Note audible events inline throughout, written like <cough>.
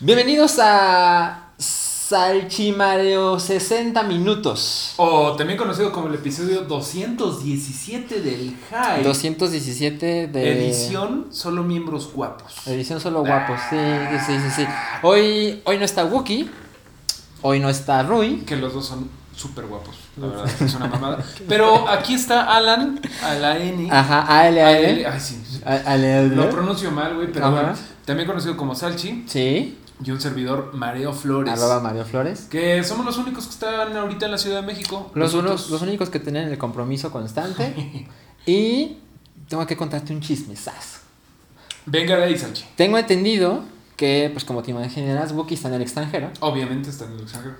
Bienvenidos a Salchimareo 60 minutos. O también conocido como el episodio 217 del High. 217 de... Edición solo miembros guapos. Edición solo guapos, sí, sí, sí, sí. Hoy, hoy no está Wookie, hoy no está Rui. Que los dos son súper guapos, la verdad, es una mamada. <laughs> Pero aquí está Alan, a la N. Ajá, Ale, a Ale. L, Ay, sí. Lo pronuncio mal, güey, pero bueno. También conocido como Salchi. Sí, Y un servidor, Mareo Flores. arroba Mario Flores. Que somos los únicos que están ahorita en la Ciudad de México. Los, unos, los únicos que tienen el compromiso constante. <laughs> y tengo que contarte un chismesazo. Venga de ahí, Salchi. Tengo entendido que, pues como te imaginarás, Wookie está en el extranjero. Obviamente está en el extranjero.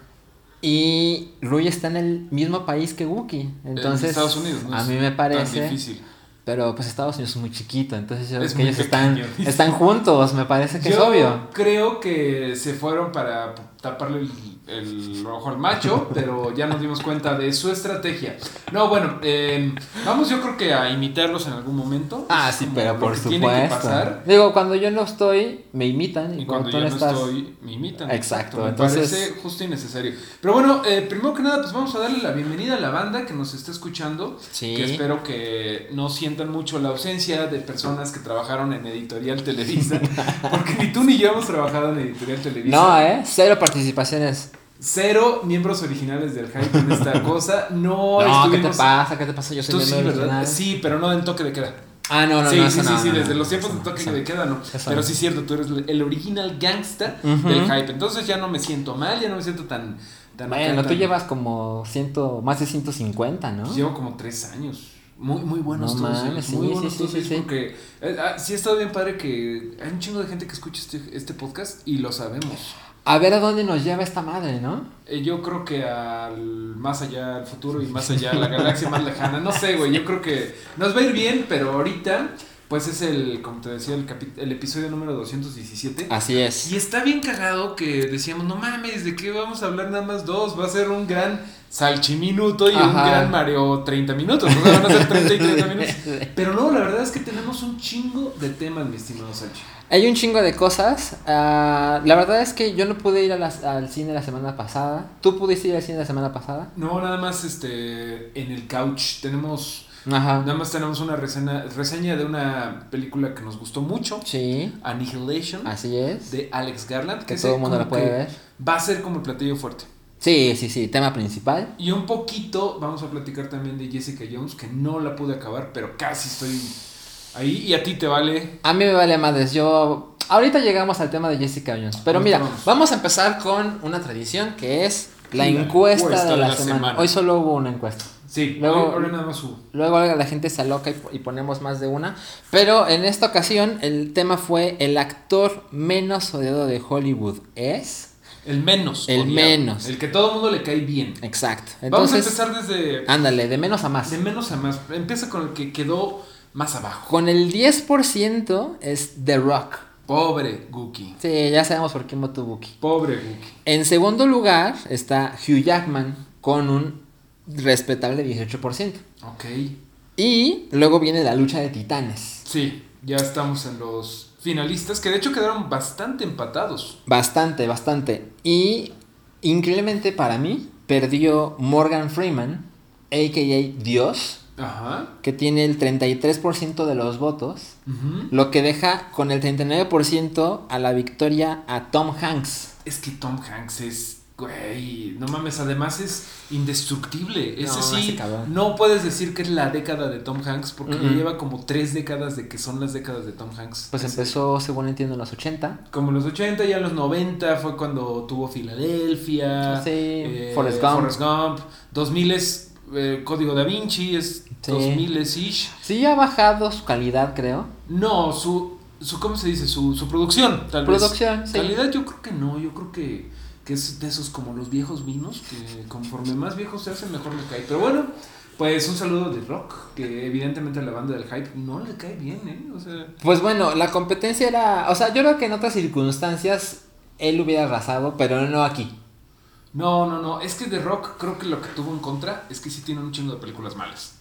Y Rui está en el mismo país que Wookie. Entonces, en Estados Unidos, ¿no? a mí me parece. difícil. Pero pues Estados Unidos es muy chiquito. Entonces yo Es que ellos están, pequeño. están juntos. Me parece que es obvio. creo que se fueron para taparle el, el ojo al macho, <laughs> pero ya nos dimos cuenta de su estrategia. No, bueno, eh, vamos yo creo que a imitarlos en algún momento. Ah, Es sí, pero lo por que supuesto. Tiene que pasar. Digo, cuando yo no estoy, me imitan. Y, Y cuando, cuando tú yo no no estás. estoy, me imitan. Exacto, Me entonces- parece justo y necesario. Pero bueno, eh, primero que nada, pues vamos a darle la bienvenida a la banda que nos está escuchando. Sí. Que espero que no sientan mucho la ausencia de personas que trabajaron en Editorial Televisa. <laughs> porque ni tú ni yo hemos trabajado en Editorial Televisa. No, ¿eh? Cero participaciones. Cero miembros originales del hype en esta <laughs> cosa. No, No, ¿qué te pasa? ¿Qué te pasa? Yo soy Tú sí, miembro ¿verdad? Sí, pero no en toque de queda. Ah, no, no, sí, no. sí, sí, no, sí, no, desde no, los tiempos de toque de queda, no. Pero sí es cierto, tú eres el original gangsta del hype. Entonces ya no me siento mal, ya no me siento tan. tan Bueno, tú tan- llevas como ciento, más de 150, ¿no? Llevo como tres años. Muy, muy buenos No todos. mames. Muy sí, buenos sí, todos sí, sí. porque eh, ah, sí ha estado bien padre que hay un chingo de gente que escucha este, este podcast y lo sabemos. A ver a dónde nos lleva esta madre, ¿no? Eh, Yo creo que al más allá, al futuro y más allá, la galaxia más lejana. No sé, güey. Yo creo que nos va a ir bien, pero ahorita, pues es el, como te decía, el, el episodio número 217. Así es. Y está bien cagado que decíamos, no mames, ¿de qué vamos a hablar nada más dos? Va a ser un gran salchiminuto y un gran Mario 30 minutos. O sea, van a ser 30 y 30 <laughs> minutos. Pero no, la verdad es que tenemos un chingo de temas, mi estimado Salchi. Hay un chingo de cosas. ah, la verdad es que yo no pude ir a las- al cine la semana pasada. ¿Tú pudiste ir al cine la semana pasada? No, nada más este en el couch tenemos Ajá. Nada más tenemos una reseña, reseña de una película que nos gustó mucho, Sí, Annihilation, así es. de Alex Garland, que todo el mundo la puede ver. Va a ser como el platillo fuerte. Sí, sí, sí. Tema principal. Y un poquito vamos a platicar también de Jessica Jones, que no la pude acabar, pero casi estoy ahí. Y a ti te vale. A mí me vale madres. Yo. Ahorita llegamos al tema de Jessica Jones. Pero mira, vamos. vamos a empezar con una tradición que es la, La encuesta, encuesta de la, semana. Hoy solo hubo una encuesta. Sí, Luego- ahora nada más. Luego la gente se aloca y, y ponemos más de una. Pero en esta ocasión el tema fue el actor menos odiado de Hollywood. ¿Es? El menos. El odiado. menos. El que todo el mundo le cae bien. Exacto. vamos a empezar desde ándale, de menos a más. de menos a más. Empieza con el que quedó más abajo. Con el 10% es The Rock. Pobre Gookie. Sí, ya sabemos por quién votó Buki. Pobre Gookie. En segundo lugar está Hugh Jackman con un respetable 18%. Ok. Y luego viene la lucha de titanes. Sí, ya estamos en los finalistas, que de hecho quedaron bastante empatados. Bastante, bastante. Y increíblemente para mí, perdió Morgan Freeman, a.k.a. Dios, Ajá. que tiene el 33% de los votos, lo que deja con el 39% a la victoria a Tom Hanks. Es que Tom Hanks es, güey, no mames, además es indestructible. Ese No, sí, no puedes decir que es la década de Tom Hanks, porque ya lleva como tres décadas de que son las décadas de Tom Hanks. Pues empezó, según entiendo, en los 80. Como en los 80, ya en los 90 fue cuando tuvo Filadelfia. Sí, eh, Forrest Gump. Forrest Gump. 2000 es eh, Código Da Vinci, es Sí. 2000 es ish. Sí, ha bajado su calidad, creo. No, su, su ¿cómo se dice? Su, su producción, tal Producción, vez. sí. Calidad yo creo que no, yo creo que, que es de esos como los viejos vinos, que conforme más viejos se hacen, mejor le cae. Pero bueno, pues un saludo de Rock, que evidentemente a la banda del hype no le cae bien, ¿eh? O sea, Pues bueno, la competencia era. O sea, yo creo que en otras circunstancias él hubiera arrasado, pero no aquí. no, no, no, es que de Rock creo que lo que tuvo en contra es que sí tiene un chingo de películas malas.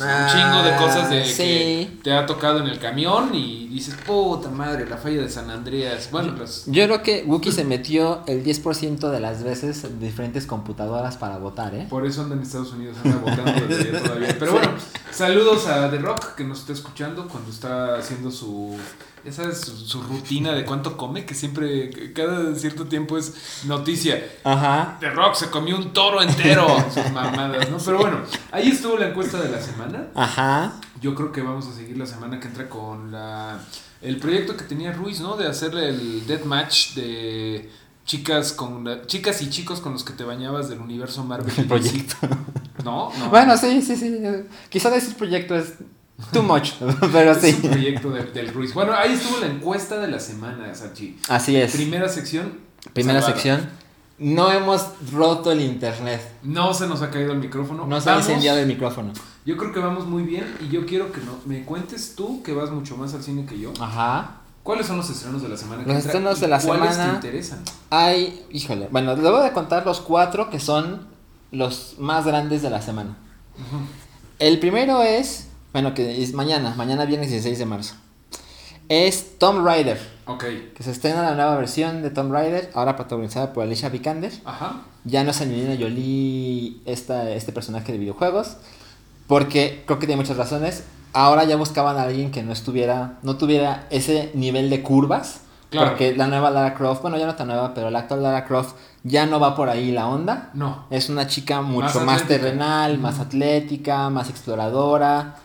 Un chingo de cosas de Ah, sí. que te ha tocado en el camión y dices, puta madre, la falla de San Andreas. Bueno, pues Yo creo que Wookiee se metió el 10% de las veces en diferentes computadoras para votar, ¿eh? por eso anda en Estados Unidos, anda votando desde todavía. Pero bueno, <laughs> saludos a The Rock que nos está escuchando cuando está haciendo su, ya sabes, su, su rutina de cuánto come, que siempre, cada cierto tiempo es noticia. Ajá. The Rock se comió un toro entero, <laughs> sus mamadas, ¿no? Pero bueno, ahí estuvo la encuesta de la semana. Ajá. Yo creo que vamos a seguir la semana que entra con la el proyecto que tenía Ruiz, ¿no? De hacerle el deathmatch de chicas con la- chicas y chicos con los que te bañabas del universo Marvel. <laughs> El proyecto. No, no. Bueno, sí, sí, sí. Quizá decir proyecto es too much, <laughs> pero es sí. un proyecto de- del Ruiz. Bueno, ahí estuvo la encuesta de la semana, Sachi. Así es. Primera sección. Primera salvada. sección. No hemos roto el internet. No se nos ha caído el micrófono. No se ha incendiado el micrófono. Yo creo que vamos muy bien y yo quiero que no, me cuentes tú, que vas mucho más al cine que yo. Ajá. ¿Cuáles son los estrenos de la semana? que Los entra estrenos de la ¿Cuáles semana- te interesan? Hay, híjole, bueno, le voy a contar los cuatro que son los más grandes de la semana. El primero es, bueno, que es mañana, mañana viernes 16 de marzo. Es Tomb Raider, Ok. que se estrena la nueva versión de Tomb Raider, ahora protagonizada por Alicia Vikander. Ajá. Ya no es Angelina Jolie esta, este personaje de videojuegos, porque creo que tiene muchas razones. Ahora ya buscaban a alguien que no estuviera, no tuviera ese nivel de curvas. Claro. Porque la nueva Lara Croft, bueno, ya no tan nueva, pero la actual Lara Croft ya no va por ahí la onda. No. Es una chica mucho Más más, terrenal, más Ujú. atlética, más exploradora.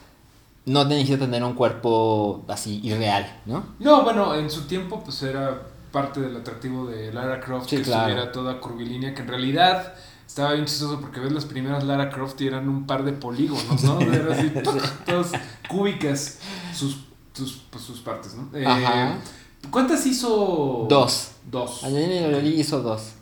No necesita tener un cuerpo así irreal, ¿no? No, bueno, en su tiempo pues era parte del atractivo de Lara Croft Sí, que claro. estuviera toda curvilínea, que en realidad estaba bien chistoso porque ves las primeras Lara Croft y eran un par de polígonos, ¿no? <laughs> Era así, todas cúbicas sus, sus, pues, sus partes, ¿no? Eh, Ajá. ¿Cuántas hizo? Dos. Dos. Angelina Jolie hizo dos.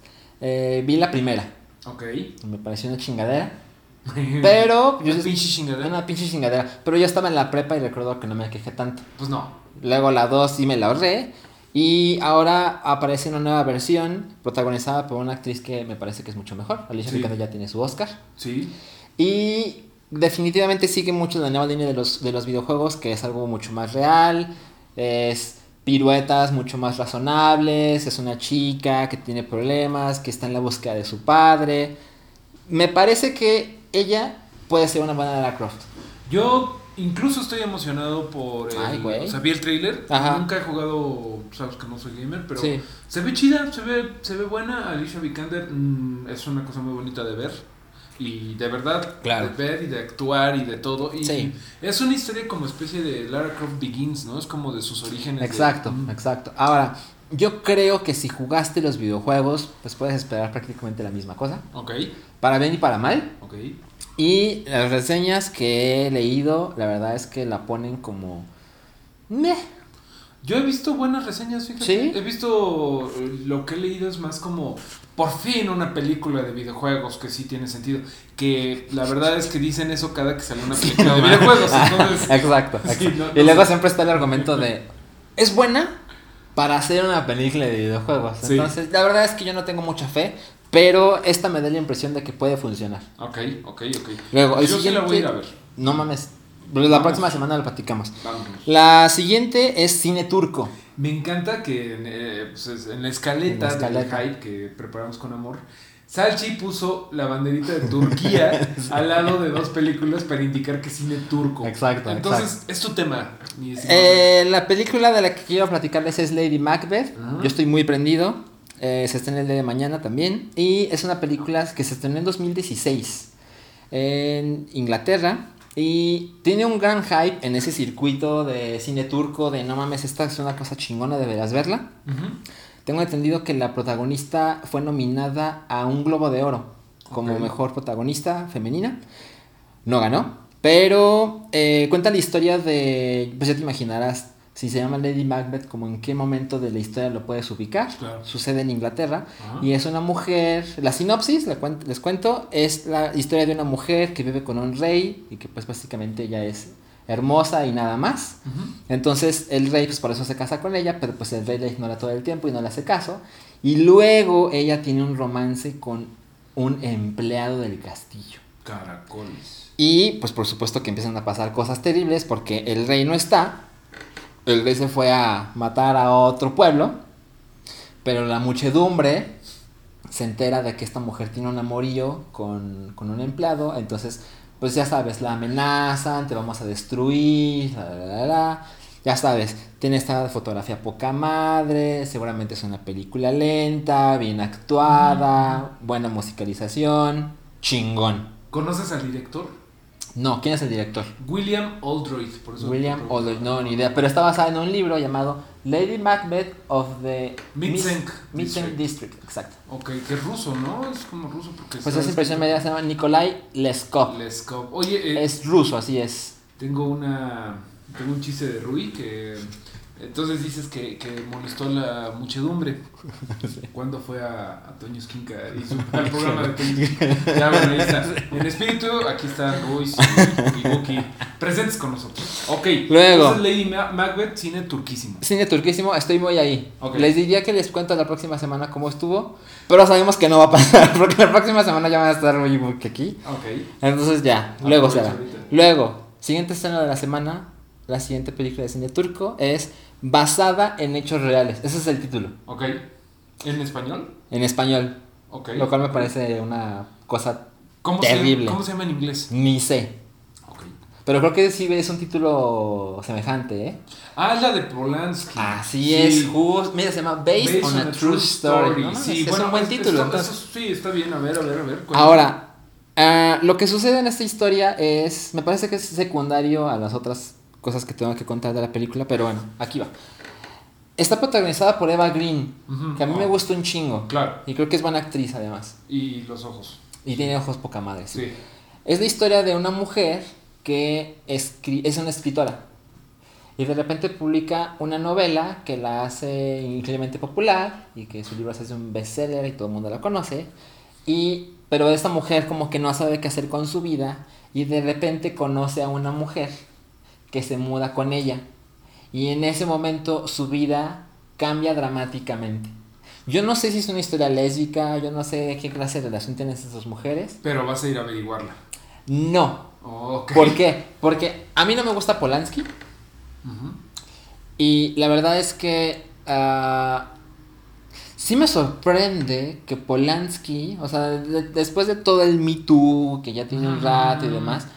Eh, vi la primera, Ok. me pareció una chingadera. <laughs> Pero yo Una pinche chingadera. una pinche chingadera. Pero yo estaba en la prepa y recuerdo que no me quejé tanto. Pues no. Luego la 2 sí me la ahorré. Y ahora aparece una nueva versión protagonizada por una actriz que me parece que es mucho mejor. Alicia Sí. Vikander ya tiene su Oscar. Sí. Y definitivamente sigue mucho la nueva línea de los, de los videojuegos, que es algo mucho más real. Es piruetas mucho más razonables. Es una chica que tiene problemas, que está en la búsqueda de su padre. Me parece que ella puede ser una buena Lara Croft. Yo incluso estoy emocionado por el, Ay, güey. o sea, vi el trailer. Ajá. Nunca he jugado, sabes que no soy gamer, pero Sí. se ve chida, se ve, se ve buena. Alicia Vikander mm, es una cosa muy bonita de ver. Y de verdad, Claro. de ver y de actuar y de todo. Y Sí. es una historia como especie de Lara Croft Begins, ¿no? Es como de sus orígenes. de- Exacto, exacto. Ahora, yo creo que si jugaste los videojuegos, pues puedes esperar prácticamente la misma cosa. Ok, Para bien y para mal. ok. Y las reseñas que he leído, la verdad es que la ponen como... Meh. Yo he visto buenas reseñas, fíjate. ¿Sí? He visto eh, lo que he leído es más como por fin una película de videojuegos que sí tiene sentido. Que la verdad es que dicen eso cada que sale una película de videojuegos. Entonces, <laughs> exacto. <laughs> Sí, exacto. no- no y luego sé. siempre está el argumento de... Es buena para hacer una película de videojuegos. Sí. Entonces, la verdad es que yo no tengo mucha fe, pero esta me da la impresión de que puede funcionar. ok, ok, ok. Luego, el Yo sí la voy a ir a ver. No mames. La Vamos. próxima semana lo platicamos. Vámonos. La siguiente es cine turco. Me encanta que en, eh, pues, en la escaleta, En la escaleta. del hype que preparamos con amor, Salchi puso la banderita de Turquía <laughs> al lado de dos películas para indicar que cine turco. Exacto, Entonces, es tu tema. Eh, la película de la que quiero platicarles es Lady Macbeth. Ajá. Yo estoy muy prendido. Eh, se estrena el día de mañana también. Y es una película que se estrenó en 2016 en Inglaterra. Y tiene un gran hype en ese circuito de cine turco. De no mames, esta es una cosa chingona, deberás verla. Tengo entendido que la protagonista fue nominada a un Globo de Oro como mejor protagonista femenina. No ganó, pero eh, cuenta la historia de, pues ya te imaginarás, si se llama Lady Macbeth, como en qué momento de la historia lo puedes ubicar. Claro. Sucede en Inglaterra Ajá. y es una mujer, la sinopsis, les cuento, es la historia de una mujer que vive con un rey y que pues básicamente ella es hermosa y nada más. Entonces el rey pues por eso se casa con ella, pero pues el rey la ignora todo el tiempo y no le hace caso. Y luego ella tiene un romance con un empleado del castillo. Caracoles. Y pues por supuesto que empiezan a pasar cosas terribles porque el rey no está. El rey se fue a matar a otro pueblo. Pero la muchedumbre se entera de que esta mujer tiene un amorío con, con un empleado. Entonces, pues ya sabes, la amenazan, te vamos a destruir, la, la, la, la. Ya sabes, tiene esta fotografía poca madre, seguramente es una película lenta, bien actuada, buena musicalización, chingón. ¿Conoces al director? No, ¿quién es el director? William Oldroyd. Por eso William. Oldroyd, no, ni idea, pero está basada en un libro llamado Lady Macbeth of the Mid-Senk District. District, exacto. Ok, que es ruso, ¿no? Es como ruso porque... Pues esa impresión media se llama Nikolai Leskov. Leskov. Oye, eh, Es ruso, así es. tengo una... Tengo un chiste de Rui que... Entonces dices que, que molestó la muchedumbre <laughs> cuando fue a, a Toño Esquinca y su, al <laughs> programa de Toño. Ya, bueno, ahí está. <laughs> En espíritu, aquí está Ruiz y, y Buki presentes con nosotros. Ok. Luego. Entonces Lady Ma- Macbeth, cine turquísimo. Cine turquísimo, estoy muy ahí. Ok. Les diría que les cuento la próxima semana cómo estuvo, pero sabemos que no va a pasar, porque la próxima semana ya van a estar muy que aquí. Ok. Entonces ya, luego Aprovecha será. ahorita. Luego, siguiente escena de la semana, la siguiente película de cine turco es basada en hechos reales. Ese es el título, Ok. ¿En español? en español, Ok. lo cual me parece una cosa ¿Cómo terrible. Se, ¿Cómo se llama en inglés? ni sé. Ok. Pero creo que sí es un título semejante, ¿eh? Ah, es la de Polanski. Así Sí. es, just- mira, se llama Based, on, a, True Story. ¿no? Sí, es bueno, un buen es- título. eso sí, está bien. A ver, a ver, a ver. cuéntame. Ahora, ah, lo que sucede en esta historia es, me parece que es secundario a las otras cosas que tengo que contar de la película, pero bueno, aquí va. Está protagonizada por Eva Green, Ujú. que a mí me Oh, gusta un chingo. Claro. Y creo que es buena actriz además. Y los ojos. Y tiene ojos poca madre. sí. Sí. Es la historia de una mujer que escri- es una escritora. Y de repente publica una novela que la hace increíblemente popular y que su libro se hace un bestseller y todo el mundo la conoce. Y, pero esta mujer como que no sabe qué hacer con su vida y de repente conoce a una mujer que se muda con ella. Y en ese momento su vida cambia dramáticamente. Yo no sé si es una historia lésbica, yo no sé qué clase de relación tienen esas dos mujeres. Pero vas a ir a averiguarla. No, Ok. ¿Por qué? Porque a mí no me gusta Polanski y la verdad es que ah, sí me sorprende que Polanski, o sea, de- después de todo el Me Too que ya tiene un rato y demás,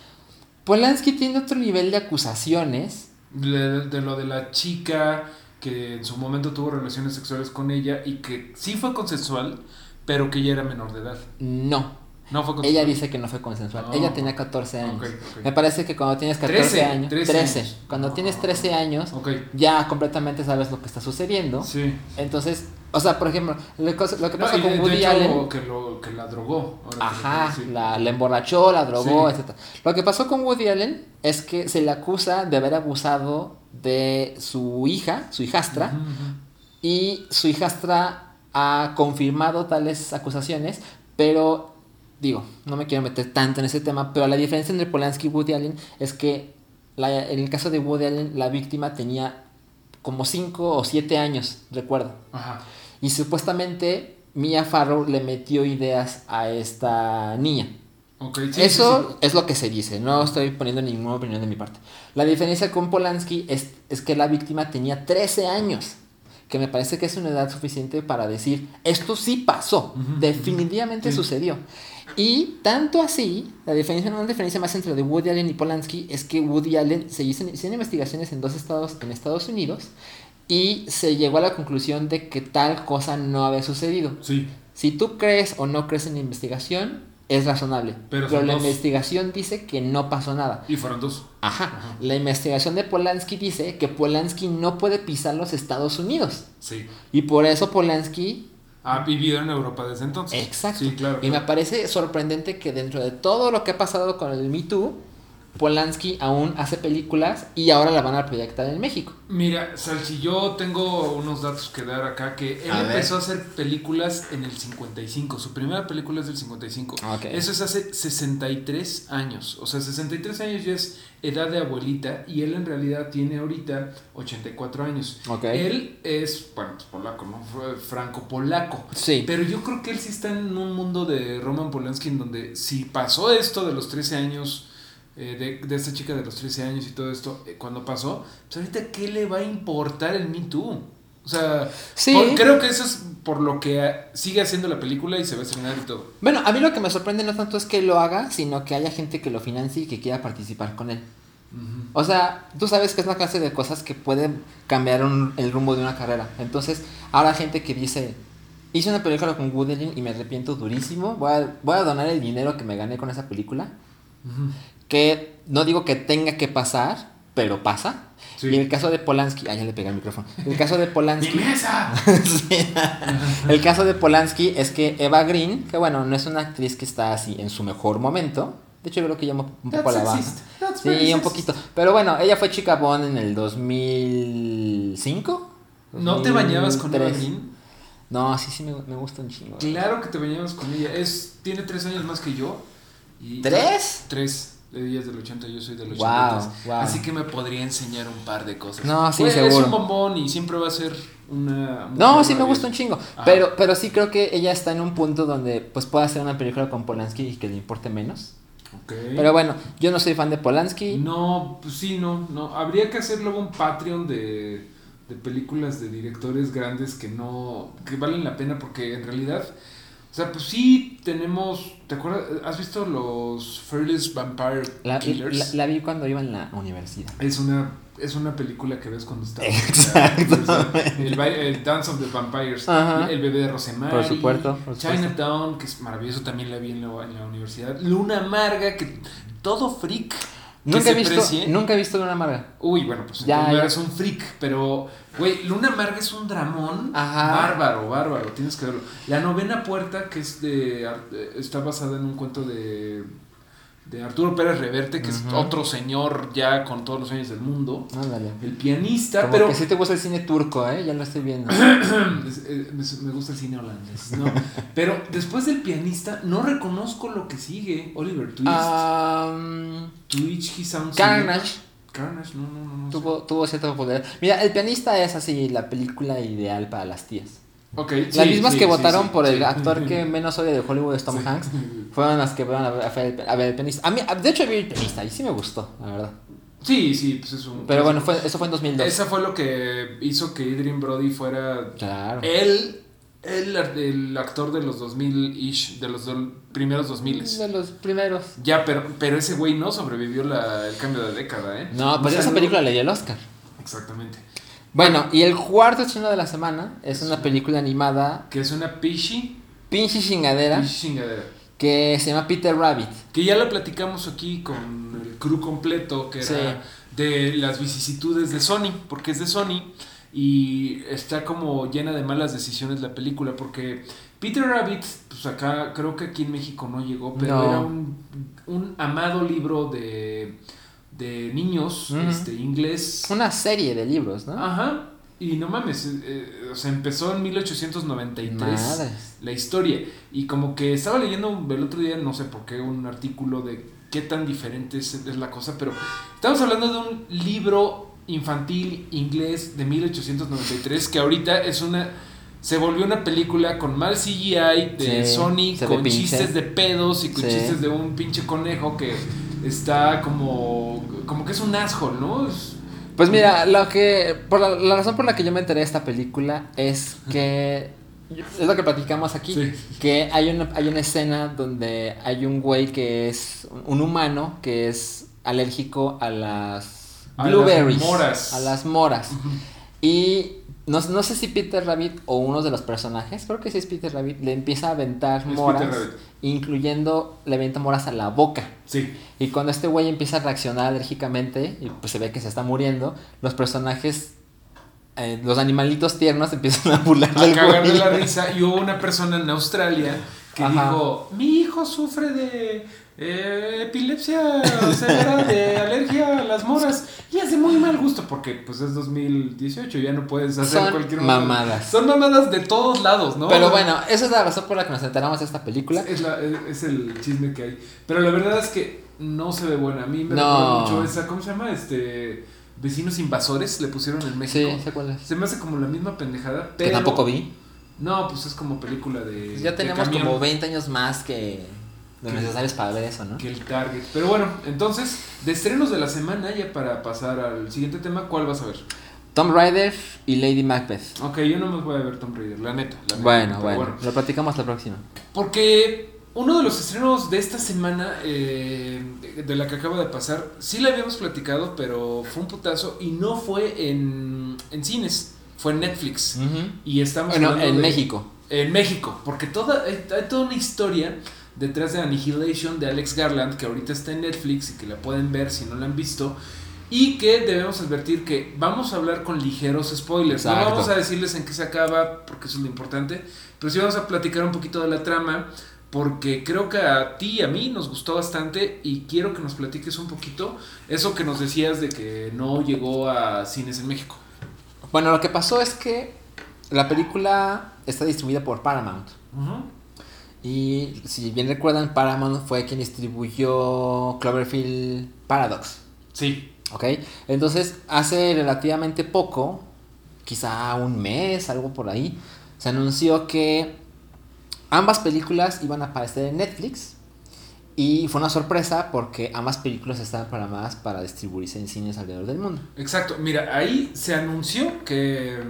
Polanski tiene otro nivel de acusaciones. De, de lo de la chica que en su momento tuvo relaciones sexuales con ella y que sí fue consensual, pero que ella era menor de edad. No, No fue consensual. ella dice que no fue consensual. Ella tenía 14 años. Me parece que cuando tienes 14 13, años, 13 13, años. cuando Oh. tienes 13 años, ya completamente sabes lo que está sucediendo. Sí. Entonces, o sea, por ejemplo, lo que, lo que No, pasa con Woody hecho, Allen. Que, lo, que la drogó. ahora Ajá, la, la emborrachó, la drogó, Sí. etc. Lo que pasó con Woody Allen es que se le acusa de haber abusado de su hija, su hijastra, y su hijastra ha confirmado tales acusaciones, pero digo, no me quiero meter tanto en ese tema, pero la diferencia entre Polanski y Woody Allen es que la- en el caso de Woody Allen la víctima tenía como 5 o 7 años, recuerdo. Ajá. Y supuestamente Mia Farrow le metió ideas a esta niña. Ok, sí, Eso sí, sí. es lo que se dice, no estoy poniendo ninguna opinión de mi parte. La diferencia con Polanski es, es que la víctima tenía 13 años, que me parece que es una edad suficiente para decir, esto sí pasó, definitivamente sí. sucedió. Y tanto así, la diferencia, una diferencia más entre de Woody Allen y Polanski es que Woody Allen se hizo, hicieron investigaciones en dos estados en Estados Unidos y se llegó a la conclusión de que tal cosa no había sucedido. Sí. Si tú crees o no crees en la investigación, es razonable. Pero la dos. investigación dice que no pasó nada. Y fueron dos. Ajá. Ajá. La investigación de Polanski dice que Polanski no puede pisar los Estados Unidos. Sí. Y por eso Polanski... Ha vivido en Europa desde entonces. Exacto. Sí, claro. Y me parece sorprendente que dentro de todo lo que ha pasado con el Me Too, Polanski aún hace películas y ahora la van a proyectar en México. Mira, Salchi, yo tengo unos datos que dar acá que él A ver. empezó a hacer películas en el 55. Su primera película es del 55. Ok. Eso es hace 63 años. O sea, 63 años ya es edad de abuelita y él en realidad tiene ahorita 84 años. Él es, bueno, pues polaco, ¿no? Fue Franco-polaco. Sí. Pero yo creo que él sí está en un mundo de Roman Polanski en donde si pasó esto de los 13 años, eh, de, de esta chica de los 13 años y todo esto, eh, cuando pasó, pues ahorita ¿qué le va a importar el Me Too? O sea, Sí. por- creo que eso es por lo que eh, sigue haciendo la película y se va a estrenar y todo. Bueno, a mí lo que me sorprende no tanto es que lo haga, sino que haya gente que lo financie y que quiera participar con él. O sea, tú sabes que es la clase de cosas que pueden cambiar un- el rumbo de una carrera. Entonces, ahora gente que dice, hice una película con Woody Allen y me arrepiento durísimo, voy a, voy a donar el dinero que me gané con esa película. Ujú. Que no digo que tenga que pasar, pero pasa. Sí. Y en el caso de Polanski, ah, ya le pegué el micrófono. El caso de Polanski, <laughs> <laughs> el caso de Polanski es que Eva Green, que bueno, no es una actriz que está así en su mejor momento. De hecho, yo creo que llama un poco a la baja. Sí, un poquito. Pero bueno, ella fue chica Bond en el 2005. ¿No te bañabas con Eva 2003. Green? No, sí, sí, me, me gusta un chingo. Claro que te bañabas con ella. Es, tiene tres años más que yo. Y ¿Tres? Tres. Ella es del 80, yo soy del Wow, 83. wow. Así que me podría enseñar un par de cosas. No, sí, Pues, seguro. Es un bombón y siempre va a ser una. No, sí me gusta un chingo. Ajá. Pero, pero sí creo que ella está en un punto donde pues puede hacer una película con Polanski y que le importe menos. Ok. Pero bueno, yo no soy fan de Polanski. No, pues sí, no, no. Habría que hacer luego un Patreon de, de películas de directores grandes que no. que valen la pena porque en realidad. O sea, pues sí tenemos. ¿Te acuerdas? ¿Has visto los Fearless Vampire La, Killers? la- la vi cuando iba en la universidad. Es una, es una película que ves cuando está. Exacto. El, el Dance of the Vampires. Ajá. El bebé de Rosemary. Por supuesto, por supuesto. Chinatown, que es maravilloso, también la vi en la, en la universidad. Luna Amarga, que todo freak. Nunca he, visto, precie- nunca he visto Luna Amarga. Uy, bueno, pues Ya, eres un freak, pero, güey, Luna Amarga es un dramón Ajá. bárbaro, bárbaro, tienes que verlo. La novena puerta, que es de, eh, está basada en un cuento de, de Arturo Pérez Reverte, que es otro señor ya con todos los años del mundo. Ándale. El pianista, Como pero que sí te gusta el cine turco, ¿eh? Ya lo estoy viendo. <clears throat> eh, me, gusta el cine holandés, ¿no? <laughs> Pero después del pianista, no reconozco lo que sigue. Oliver Twist. Um, To each his own Carnage. Carnage, no, no, no. no sé. tuvo, tuvo cierta popularidad. Mira, El pianista es así la película ideal para las tías. Las sí, mismas sí, que sí, votaron por el actor que <laughs> menos odia de Hollywood es Tom. Hanks fueron las que fueron a ver, a ver el, pianista. A mí, de hecho, vi el pianista y sí me gustó, la verdad. Sí, sí, pues es un. Pero bueno, fue, eso fue en 2002. Esa fue lo que hizo que Adrian Brody fuera Claro. él, él, el actor de los 2000-ish, de los do- primeros 2000 De los primeros. Ya, pero, pero ese güey no sobrevivió la, el cambio de década, ¿eh? No, pues O sea, esa no- película le dio el Oscar. Exactamente. Bueno, y el cuarto estreno de la semana es una película animada, Que es una Pishi. pinche chingadera, Pishi chingadera. que se llama Peter Rabbit. Que ya la platicamos aquí con el crew completo, que era Sí. de las vicisitudes de Sony, porque es de Sony y está como llena de malas decisiones la película, porque Peter Rabbit, pues acá creo que aquí en México no llegó, pero No. era un, un amado libro de, de niños, este, inglés. Una serie de libros, ¿no? Ajá. Y no mames, eh, eh, o sea, empezó en 1893 Madres. la historia. Y como que estaba leyendo el otro día, no sé por qué, un artículo de qué tan diferente es, es la cosa, pero estamos hablando de un libro infantil inglés de 1893 que ahorita es una... Se volvió una película con mal CGI de Sí, Sony, con pinche. chistes de pedos y con Sí. chistes de un pinche conejo que está como... Como que es un asshole, ¿no? Es- Pues mira, lo que. Por la, la razón por la que yo me enteré de esta película es que. Es lo que platicamos aquí. Sí. Que hay una, hay una escena donde hay un güey que es un humano que es alérgico a las A las blueberries. moras. A las moras. Y no, no sé si Peter Rabbit o uno de los personajes, creo que sí es Peter Rabbit, le empieza a aventar moras, incluyendo, le avienta moras a la boca. Sí. Y cuando este güey empieza a reaccionar alérgicamente, y pues se ve que se está muriendo, los personajes, eh, los animalitos tiernos <laughs> empiezan a burlar a del cagar de la risa y hubo una persona en Australia que Ajá. dijo, mi hijo sufre de eh, epilepsia severa de alergia a las moras. Y es de muy mal gusto porque pues es 2018, ya no puedes hacer Son cualquier mamadas. Son mamadas de todos lados, ¿no? Pero bueno, esa es la razón por la que nos enteramos de esta película. Es, la- es- el chisme que hay. Pero la verdad es que no se ve buena. A mí me No. recuerda mucho esa, ¿cómo se llama? Este, vecinos invasores le pusieron en México. Sí, sé cuál es. Se me hace como la misma pendejada, Que pero... tampoco vi. No, pues es como película de... Pues ya tenemos como 20 años más que lo Que- necesarios para ver eso, ¿no? que el Target. Pero bueno, entonces, de estrenos de la semana, ya para pasar al siguiente tema, ¿cuál vas a ver? Tom Rider y Lady Macbeth. Ok, yo no me voy a ver Tomb Raider, la neta. la neta, Bueno, pero bueno, lo platicamos la próxima. Porque uno de los estrenos de esta semana, eh, de- de la que acaba de pasar, sí la habíamos platicado, pero fue un putazo y no fue en, en cines, fue en Netflix. Y estamos Bueno, en de- México. En México, porque toda, hay toda una historia detrás de Annihilation de Alex Garland, que ahorita está en Netflix y que la pueden ver si no la han visto. Y que debemos advertir que vamos a hablar con ligeros spoilers. No vamos a decirles en qué se acaba, porque eso es lo importante. Pero sí vamos a platicar un poquito de la trama, porque creo que a ti y a mí nos gustó bastante. Y quiero que nos platiques un poquito eso que nos decías de que no llegó a cines en México. Bueno, lo que pasó es que la película está distribuida por Paramount. Ujú. Y si bien recuerdan, Paramount fue quien distribuyó Cloverfield Paradox. Sí. ¿Ok? Entonces, hace relativamente poco, quizá un mes, algo por ahí, se anunció que ambas películas iban a aparecer en Netflix. Y fue una sorpresa porque ambas películas estaban programadas para distribuirse en cines alrededor del mundo. Exacto, mira, ahí se anunció que,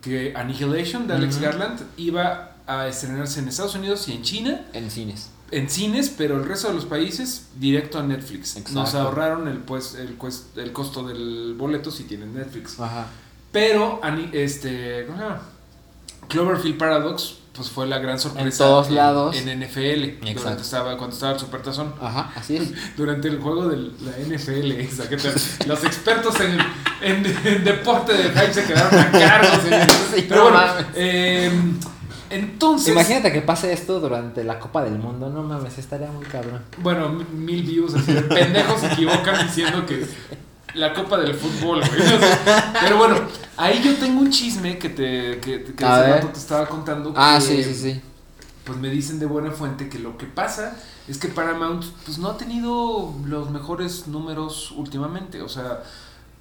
que Annihilation de Alex. Garland iba a estrenarse en Estados Unidos y en China, En cines. en cines, pero el resto de los países directo a Netflix. Exacto. Nos ahorraron el, pues, el, cues- el costo del boleto si tienen Netflix. Ajá. Pero, este, ¿cómo se llama? Cloverfield Paradox, pues fue la gran sorpresa. En todos lados. En NFL, durante estaba, cuando estaba el Supertazón. Ajá, así es. <laughs> Durante el juego de la NFL, los expertos en, en, en deporte de hype se quedaron a cargo. <laughs> Sí, Pero no bueno, eh, entonces, Imagínate que pase esto durante la Copa del Mundo. No mames, estaría muy cabrón. bueno, mil views así de pendejos se equivocan diciendo que la copa del fútbol, güey. <laughs> Pero bueno, ahí yo tengo un chisme que te que, que hace rato te estaba contando. Ah, que, sí, sí, sí. Pues me dicen de buena fuente que lo que pasa es que Paramount pues no ha tenido los mejores números últimamente. O sea,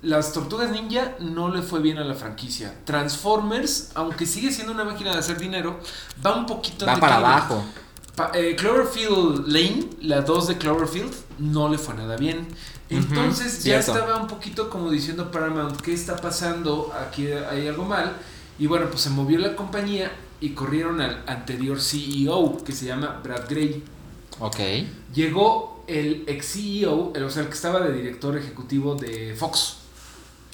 las Tortugas Ninja no le fue bien a la franquicia. Transformers, aunque sigue siendo una máquina de hacer dinero, va un poquito Va para abajo. Pa- eh, Cloverfield Lane, la 2 de Cloverfield, no le fue nada bien. Entonces ya cierto. estaba un poquito como diciendo Paramount, ¿qué está pasando? Aquí hay algo mal. Y bueno, pues se movió la compañía y corrieron al anterior CEO, que se llama Brad Gray. Ok. Llegó el ex CEO, el, o sea, el que estaba de director ejecutivo de Fox,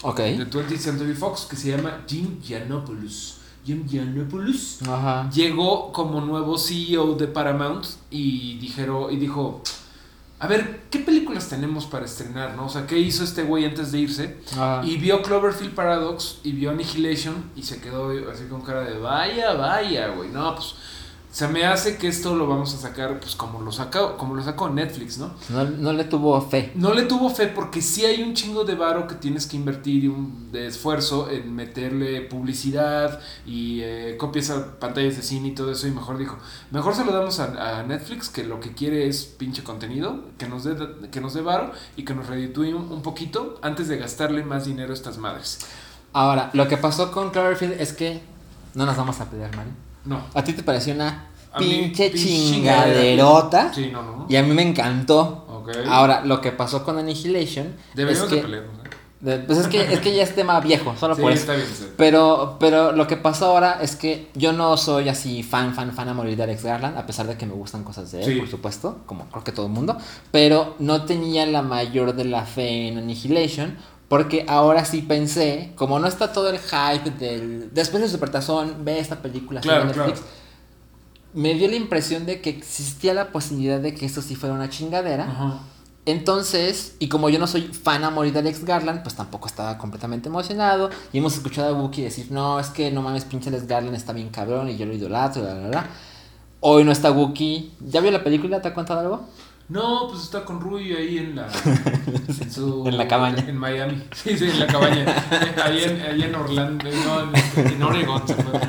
Ok. de 20th Century Fox, que se llama Jim Giannopoulos. Jim Giannopoulos Ajá. llegó como nuevo CEO de Paramount y dijeron y dijo, a ver, ¿qué películas tenemos para estrenar, no? O sea, ¿qué hizo este güey antes de irse? Ajá. Y vio Cloverfield Paradox y vio Annihilation y se quedó así con cara de vaya, vaya, güey. No, pues se me hace que esto lo vamos a sacar pues como lo sacó, como lo sacó Netflix, ¿no? No, no le tuvo fe. No le tuvo fe porque sí hay un chingo de varo que tienes que invertir y un de esfuerzo en meterle publicidad y eh, copias a pantallas de cine y todo eso y mejor dijo, mejor se lo damos a, a Netflix que lo que quiere es pinche contenido, que nos dé que nos dé varo y que nos reditúe un, un poquito antes de gastarle más dinero a estas madres. Ahora, lo que pasó con Cloverfield es que no nos vamos a pelear, Mario. No. ¿A ti te pareció una pinche pinche chingaderota? Sí, no, no. Y a mí me encantó. Ok. Ahora, lo que pasó con Annihilation Deberíamos es que, de pelearnos. ¿eh? de- pues es que es que ya es tema viejo, solo Sí, por eso. está bien. sí. Pero, pero lo que pasó ahora es que yo no soy así fan, fan, fan a morir de Alex Garland, a pesar de que me gustan cosas de él, Sí. por supuesto, como creo que todo el mundo. Pero no tenía la mayor de la fe en Annihilation, porque ahora sí pensé, como no está todo el hype del. Después de Supertazón, ve esta película Claro, en Netflix. Me dio la impresión de que existía la posibilidad de que esto sí fuera una chingadera. Ajá. Entonces, y como yo no soy fan a morir de Alex Garland, pues tampoco estaba completamente emocionado. Y hemos escuchado a Wookiee decir, no, es que no mames, pinche Alex Garland está bien cabrón y yo lo idolatro, bla, bla, bla. Hoy no está Wookiee. ¿Ya vio la película? ¿Te ha contado algo? No, pues está con Rui ahí en la. <laughs> En, su- En la cabaña. En Miami. <laughs> Sí, sí, en la cabaña. ahí, en, ahí en Orlando. No, en, en Oregon. se fue.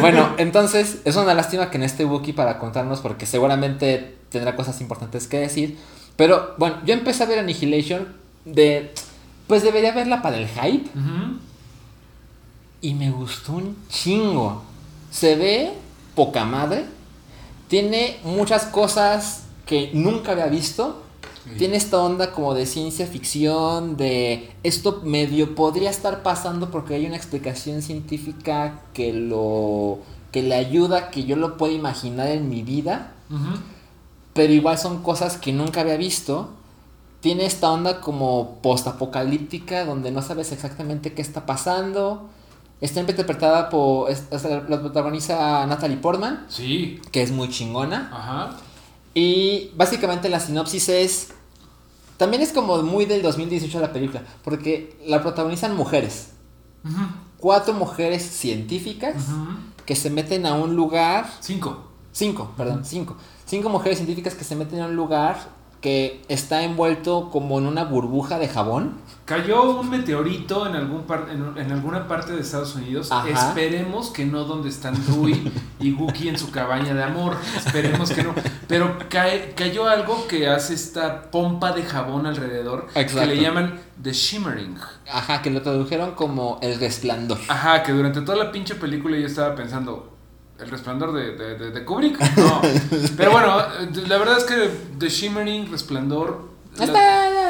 Bueno, entonces es una lástima que no esté Wookie para contarnos porque seguramente tendrá cosas importantes que decir. Pero bueno, yo empecé a ver Annihilation de... Pues debería verla para el hype y me gustó un chingo. Se ve poca madre. Tiene muchas cosas que nunca había visto. Sí. Tiene esta onda como de ciencia ficción, de esto medio podría estar pasando porque hay una explicación científica que lo que le ayuda que yo lo pueda imaginar en mi vida, pero igual son cosas que nunca había visto. Tiene esta onda como postapocalíptica donde no sabes exactamente qué está pasando. Está interpretada por la protagoniza Natalie Portman, Sí. que es muy chingona. Ajá. Y básicamente la sinopsis es. También es como muy del 2018 la película, porque la protagonizan mujeres. Cuatro mujeres científicas que se meten a un lugar. Cinco. Cinco, perdón, cinco. Cinco mujeres científicas que se meten a un lugar que está envuelto como en una burbuja de jabón. Cayó un meteorito en, algún par- en, en alguna parte de Estados Unidos. Ajá. Esperemos que no donde están Rui y Guki en su cabaña de amor. Esperemos que no. Pero cae, cayó algo que hace esta pompa de jabón alrededor Exacto. que le llaman The Shimmering. Ajá, que lo tradujeron como el resplandor. Ajá, que durante toda la pinche película yo estaba pensando, ¿el resplandor de, de, de- de Kubrick? No. <laughs> Pero bueno, la verdad es que The Shimmering, resplandor. La,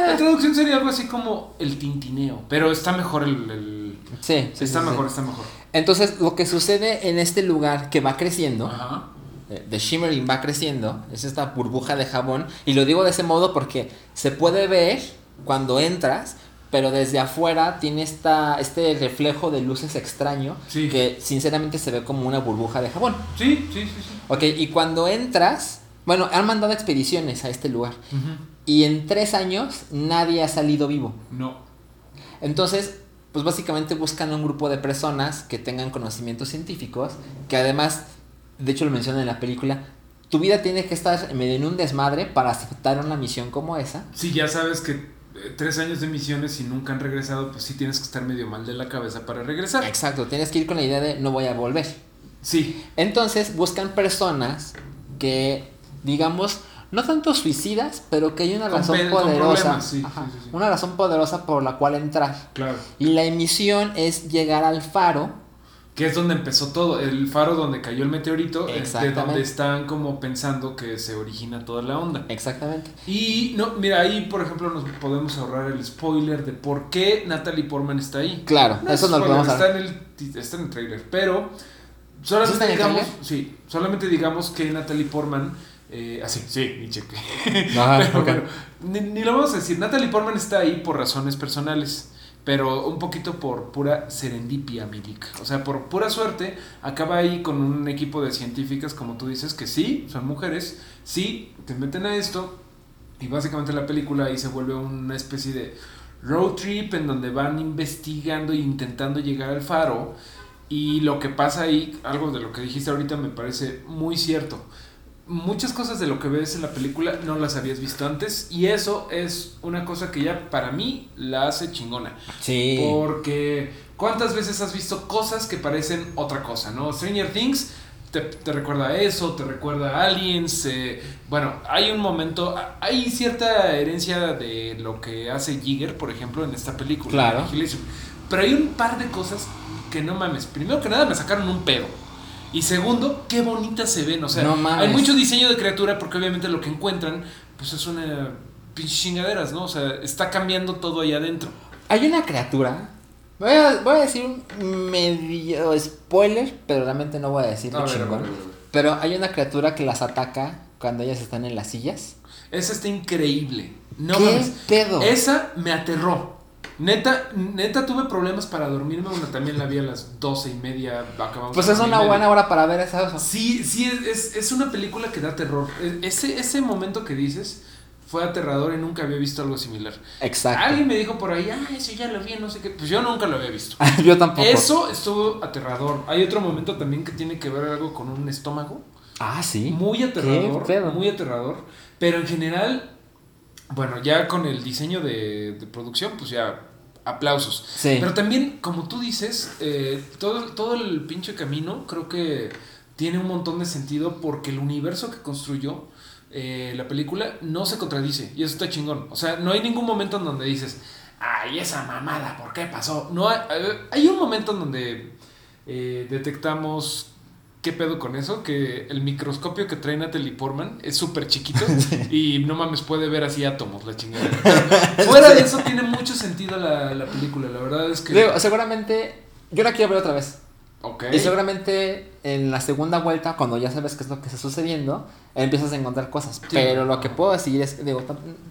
la traducción sería algo así como el tintineo. Pero está mejor el. el- Sí, sí, está sí, mejor, sí. está mejor. Entonces, lo que sucede en este lugar que va creciendo. Ajá. eh, The Shimmering va creciendo, es esta burbuja de jabón, y lo digo de ese modo porque se puede ver cuando entras, pero desde afuera tiene esta, este reflejo de luces extraño Sí. que sinceramente se ve como una burbuja de jabón. Sí, sí, sí, sí. Ok, y cuando entras, bueno, han mandado expediciones a este lugar, y en tres años nadie ha salido vivo. No. Entonces, pues básicamente buscan un grupo de personas que tengan conocimientos científicos, que además, de hecho lo mencionan en la película, tu vida tiene que estar medio en un desmadre para aceptar una misión como esa. Sí, ya sabes que tres años de misiones y nunca han regresado, pues sí tienes que estar medio mal de la cabeza para regresar. Exacto, tienes que ir con la idea de no voy a volver. Sí. Entonces buscan personas que, digamos, no tanto suicidas, pero que hay una razón con poderosa. problemas, sí, Ajá, sí, sí, sí. Una razón poderosa por la cual entrar. Claro. Y la emisión es llegar al faro. Que es donde empezó todo, el faro donde cayó el meteorito, es de donde están como pensando que se origina toda la onda. Exactamente. Y no, mira, ahí por ejemplo nos podemos ahorrar el spoiler de por qué Natalie Portman está ahí. Claro, No es eso no lo podemos está en el está en el trailer, pero ¿Sí solamente digamos, sí, solamente digamos que Natalie Portman eh, así, sí, ni cheque. Ajá, <laughs> pero bueno, ni, ni lo vamos a decir. Natalie Portman está ahí por razones personales, pero un poquito por pura serendipia, mi Dick. O sea, por pura suerte, acaba ahí con un equipo de científicas, como tú dices, que sí, son mujeres, sí, te meten a esto, y básicamente la película ahí se vuelve una especie de road trip en donde van investigando e intentando llegar al faro. Y lo que pasa ahí, algo de lo que dijiste ahorita me parece muy cierto. Muchas cosas de lo que ves en la película no las habías visto antes y eso es una cosa que ya para mí la hace chingona. Sí. Porque ¿cuántas veces has visto cosas que parecen otra cosa, no? Stranger Things te, te recuerda a eso, te recuerda a Aliens. eh, bueno, hay un momento, hay cierta herencia de lo que hace Jigger, por ejemplo, en esta película. Claro. Pero hay un par de cosas que no mames. Primero que nada me sacaron un pedo. Y segundo, qué bonitas se ven. O sea, No hay mucho diseño de criatura porque obviamente lo que encuentran, pues es una pinche chingaderas, ¿no? O sea, está cambiando todo ahí adentro. Hay una criatura. Voy a, voy a decir un medio spoiler, pero realmente no voy a decir A lo ver, a ver, chingón. a ver, a ver. Pero hay una criatura que las ataca cuando ellas están en las sillas. Esa está increíble. No ¿Qué mames. pedo? Esa me aterró. Neta, neta tuve problemas para dormirme. Bueno, también la vi a las doce y media. Acabamos Pues es una buena hora para ver esa cosa. Sí, sí, es, es, es una película que da terror. E- Ese, ese momento que dices fue aterrador y nunca había visto algo similar. Exacto. Alguien me dijo por ahí, ah, ese ya lo vi, no sé qué. Pues yo nunca lo había visto. <laughs> Yo tampoco. Eso estuvo aterrador. Hay otro momento también que tiene que ver algo con un estómago. Ah, sí. Muy aterrador. Muy aterrador. Pero en general, bueno, ya con el diseño de, de producción, pues ya aplausos. Sí. Pero también, como tú dices, eh, todo, todo el pinche camino creo que tiene un montón de sentido porque el universo que construyó eh, la película no se contradice y eso está chingón. O sea, no hay ningún momento en donde dices, ay, esa mamada, ¿por qué pasó? No hay, eh, hay un momento en donde eh, detectamos qué pedo con eso, que el microscopio que trae Natalie Portman es súper chiquito <laughs> y no mames, puede ver así átomos la chingada. <laughs> Fuera de eso tiene mucho sentido la, la película, la verdad es que... Digo, seguramente, yo la quiero ver otra vez. Ok. Y seguramente en la segunda vuelta, cuando ya sabes qué es lo que está sucediendo, empiezas a encontrar cosas. Pero lo que puedo decir es, digo,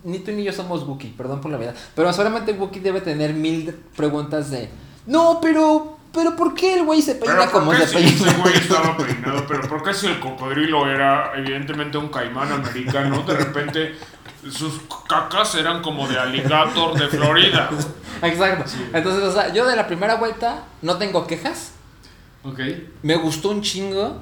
ni tú ni yo somos Wookiee, perdón por la vida. Pero seguramente Wookiee debe tener mil preguntas de, no, pero, pero ¿por qué el güey se peina como ¿por se si peina? ese güey <laughs> estaba peinado? Pero ¿por qué si el cocodrilo era evidentemente un caimán americano? De repente sus cacas eran como de alligator de Florida. Exacto. Entonces, o sea, yo de la primera vuelta no tengo quejas. Ok. Me gustó un chingo.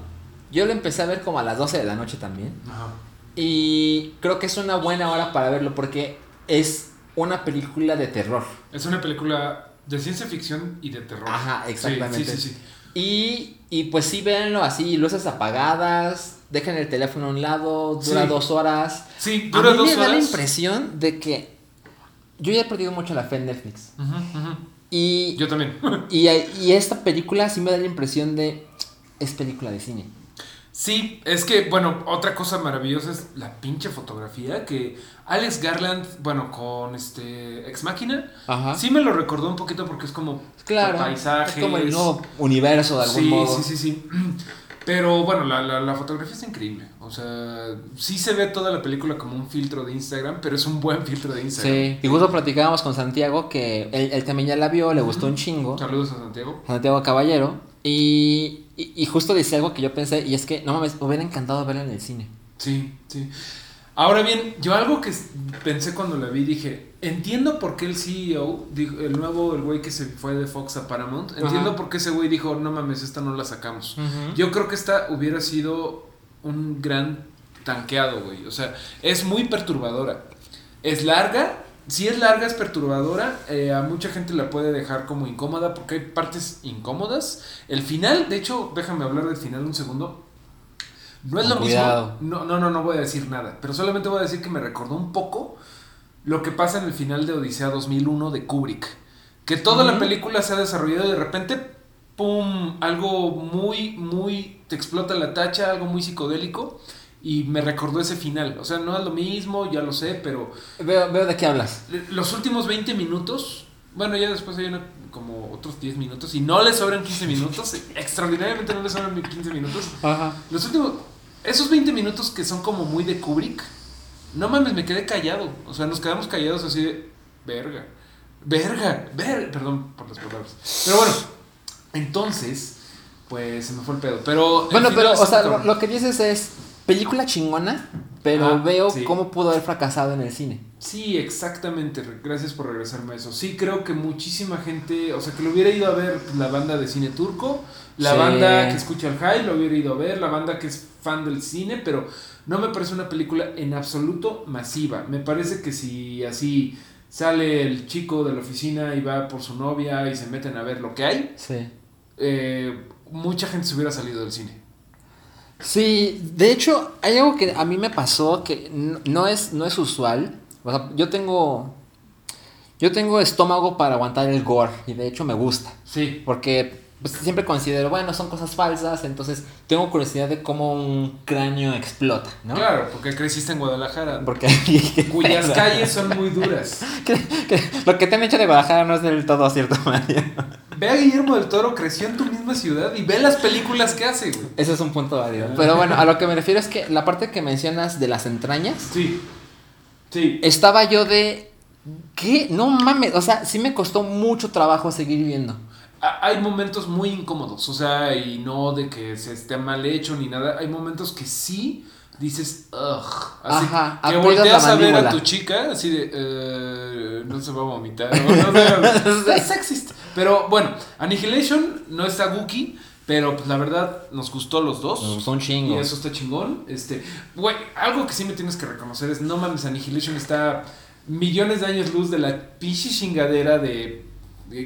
Yo lo empecé a ver como a las 12 de la noche también. Ajá. Y creo que es una buena hora para verlo porque es una película de terror. Es una película de ciencia ficción y de terror. Ajá, exactamente. Sí, sí, sí. Y, y pues sí, véanlo así, luces apagadas, dejen el teléfono a un lado, dura Sí. dos horas. Sí, A dura mí dos me da la impresión de que yo ya he perdido mucho la fe en Netflix. Y, Yo también. <laughs> y, y esta película sí me da la impresión de es película de cine. Sí, es que, bueno, otra cosa maravillosa es la pinche fotografía que Alex Garland, bueno, con este Ex Máquina, Ajá. sí me lo recordó un poquito porque es como Claro. paisajes. Es como el nuevo universo de algún sí, modo. Sí, sí, sí. <clears throat> Pero bueno, la, la, la fotografía es increíble. O sea, sí se ve toda la película como un filtro de Instagram, pero es un buen filtro de Instagram. Sí, y justo platicábamos con Santiago que él, él también ya la vio, le gustó un chingo. Saludos a Santiago. Santiago Caballero. Y, y, y justo decía algo que yo pensé, y es que no mames, me hubiera encantado verla en el cine. Sí, sí. Ahora bien, yo algo que pensé cuando la vi, dije, entiendo por qué el CEO, dijo- el nuevo, el güey que se fue de Fox a Paramount, entiendo Ajá. por qué ese güey dijo, no mames, esta no la sacamos. Yo creo que esta hubiera sido un gran tanqueado, güey. O sea, es muy perturbadora. Es larga. Si es larga, es perturbadora. eh, a mucha gente la puede dejar como incómoda porque hay partes incómodas. El final, de hecho, déjame hablar del final un segundo. No es lo cuidado. mismo. No, no, no, no voy a decir nada. Pero solamente voy a decir que me recordó un poco lo que pasa en el final de Odisea 2001 de Kubrick. Que toda la Ujú. película se ha desarrollado y de repente, ¡pum! Algo muy, muy. Te explota la tacha, algo muy psicodélico. Y me recordó ese final. O sea, no es lo mismo, ya lo sé, pero Veo, veo de qué hablas. los últimos 20 minutos. Bueno, ya después hay una, como otros 10 minutos. Y no le sobran 15 minutos. <laughs> Extraordinariamente no le sobran 15 minutos. Ajá. Los últimos. Esos 20 minutos que son como muy de Kubrick. No mames, me quedé callado. O sea, nos quedamos callados así de. Verga. Verga. Ver. Perdón por las palabras. Pero bueno. Entonces. Pues se me fue el pedo. Pero. Bueno, pero, o sea, lo, lo que dices es película chingona, pero Ah, veo sí. cómo pudo haber fracasado en el cine. Sí, exactamente. Gracias por regresarme a eso. Sí, creo que muchísima gente, o sea, que lo hubiera ido a ver la banda de cine turco, la Sí. banda que escucha el high, lo hubiera ido a ver, la banda que es fan del cine, pero no me parece una película en absoluto masiva. Me parece que si así sale el chico de la oficina y va por su novia y se meten a ver lo que hay, Sí. eh, mucha gente se hubiera salido del cine. Sí, de hecho, hay algo que a mí me pasó que no es, no es usual. O sea, yo tengo. Yo tengo estómago para aguantar el gore. Y de hecho me gusta. Sí. Porque pues, siempre considero, bueno, son cosas falsas. Entonces tengo curiosidad de cómo un cráneo explota, ¿no? Claro, porque creciste en Guadalajara, Porque <laughs> cuyas calles son muy duras. <laughs> Lo que te han hecho de Guadalajara no es del todo cierto, <laughs> Mario. Ve a Guillermo del Toro, creció en tu misma ciudad y ve las películas que hace, güey. Ese es un punto válido. Pero bueno, a lo que me refiero es que la parte que mencionas de las entrañas, Sí. Sí. estaba yo de. ¿Qué? No mames. O sea, sí me costó mucho trabajo seguir viendo. Ha- Hay momentos muy incómodos, o sea, y no de que se esté mal hecho ni nada. Hay momentos que sí dices, ugh. Así, Ajá, que volteas a ver a tu chica, así de, eh, no se va a vomitar. No, no, no, <laughs> es sexist. Pero bueno, Annihilation no está Wookie, Pero pues la verdad nos gustó los dos. Nos gustó un Y chingo. eso está chingón. Este, güey, algo que sí me tienes que reconocer es, no mames, Annihilation está millones de años luz de la pinche chingadera de, de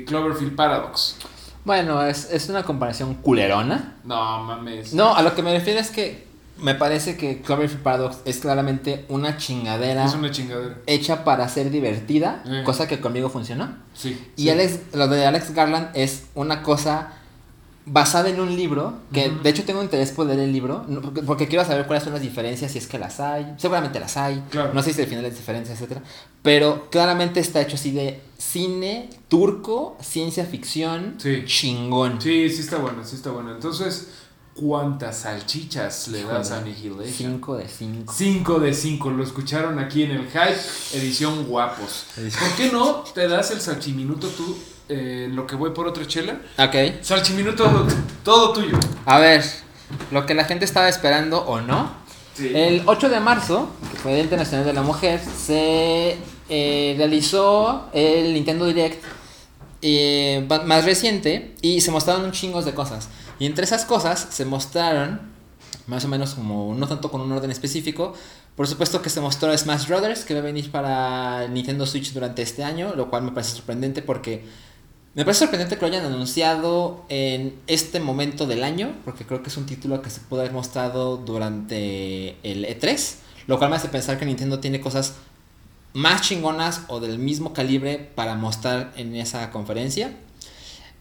Cloverfield Paradox. Bueno, es, es una comparación culerona. No mames. No, a lo que me refiero es que me parece que Cloverfield Paradox es claramente una chingadera Es una chingadera. hecha para ser divertida, Eh. cosa que conmigo funcionó. Sí. Y sí. Alex, lo de Alex Garland es una cosa basada en un libro, que de hecho tengo interés por leer el libro, porque, porque quiero saber cuáles son las diferencias, si es que las hay, seguramente las hay, Claro. no sé si al final las diferencias, etcétera, pero claramente está hecho así de cine turco, ciencia ficción, Sí. chingón. Sí, sí está bueno, sí está bueno. Entonces, ¿cuántas salchichas le das a Annihilation? 5 de 5. 5 de 5, lo escucharon aquí en el Hype, edición guapos. ¿Por qué no te das el salchiminuto tú eh, en lo que voy por otra chela? Ok. Salchiminuto, todo tuyo. A ver, lo que la gente estaba esperando o no. Sí. El 8 de marzo, que fue el Día Internacional de la Mujer, se eh, realizó el Nintendo Direct eh, más reciente y se mostraron un chingos de cosas. Y entre esas cosas se mostraron, más o menos como no tanto con un orden específico, por supuesto que se mostró Smash Brothers, que va a venir para Nintendo Switch durante este año, lo cual me parece sorprendente porque me parece sorprendente que lo hayan anunciado en este momento del año, porque creo que es un título que se pudo haber mostrado durante el E3, lo cual me hace pensar que Nintendo tiene cosas más chingonas o del mismo calibre para mostrar en esa conferencia.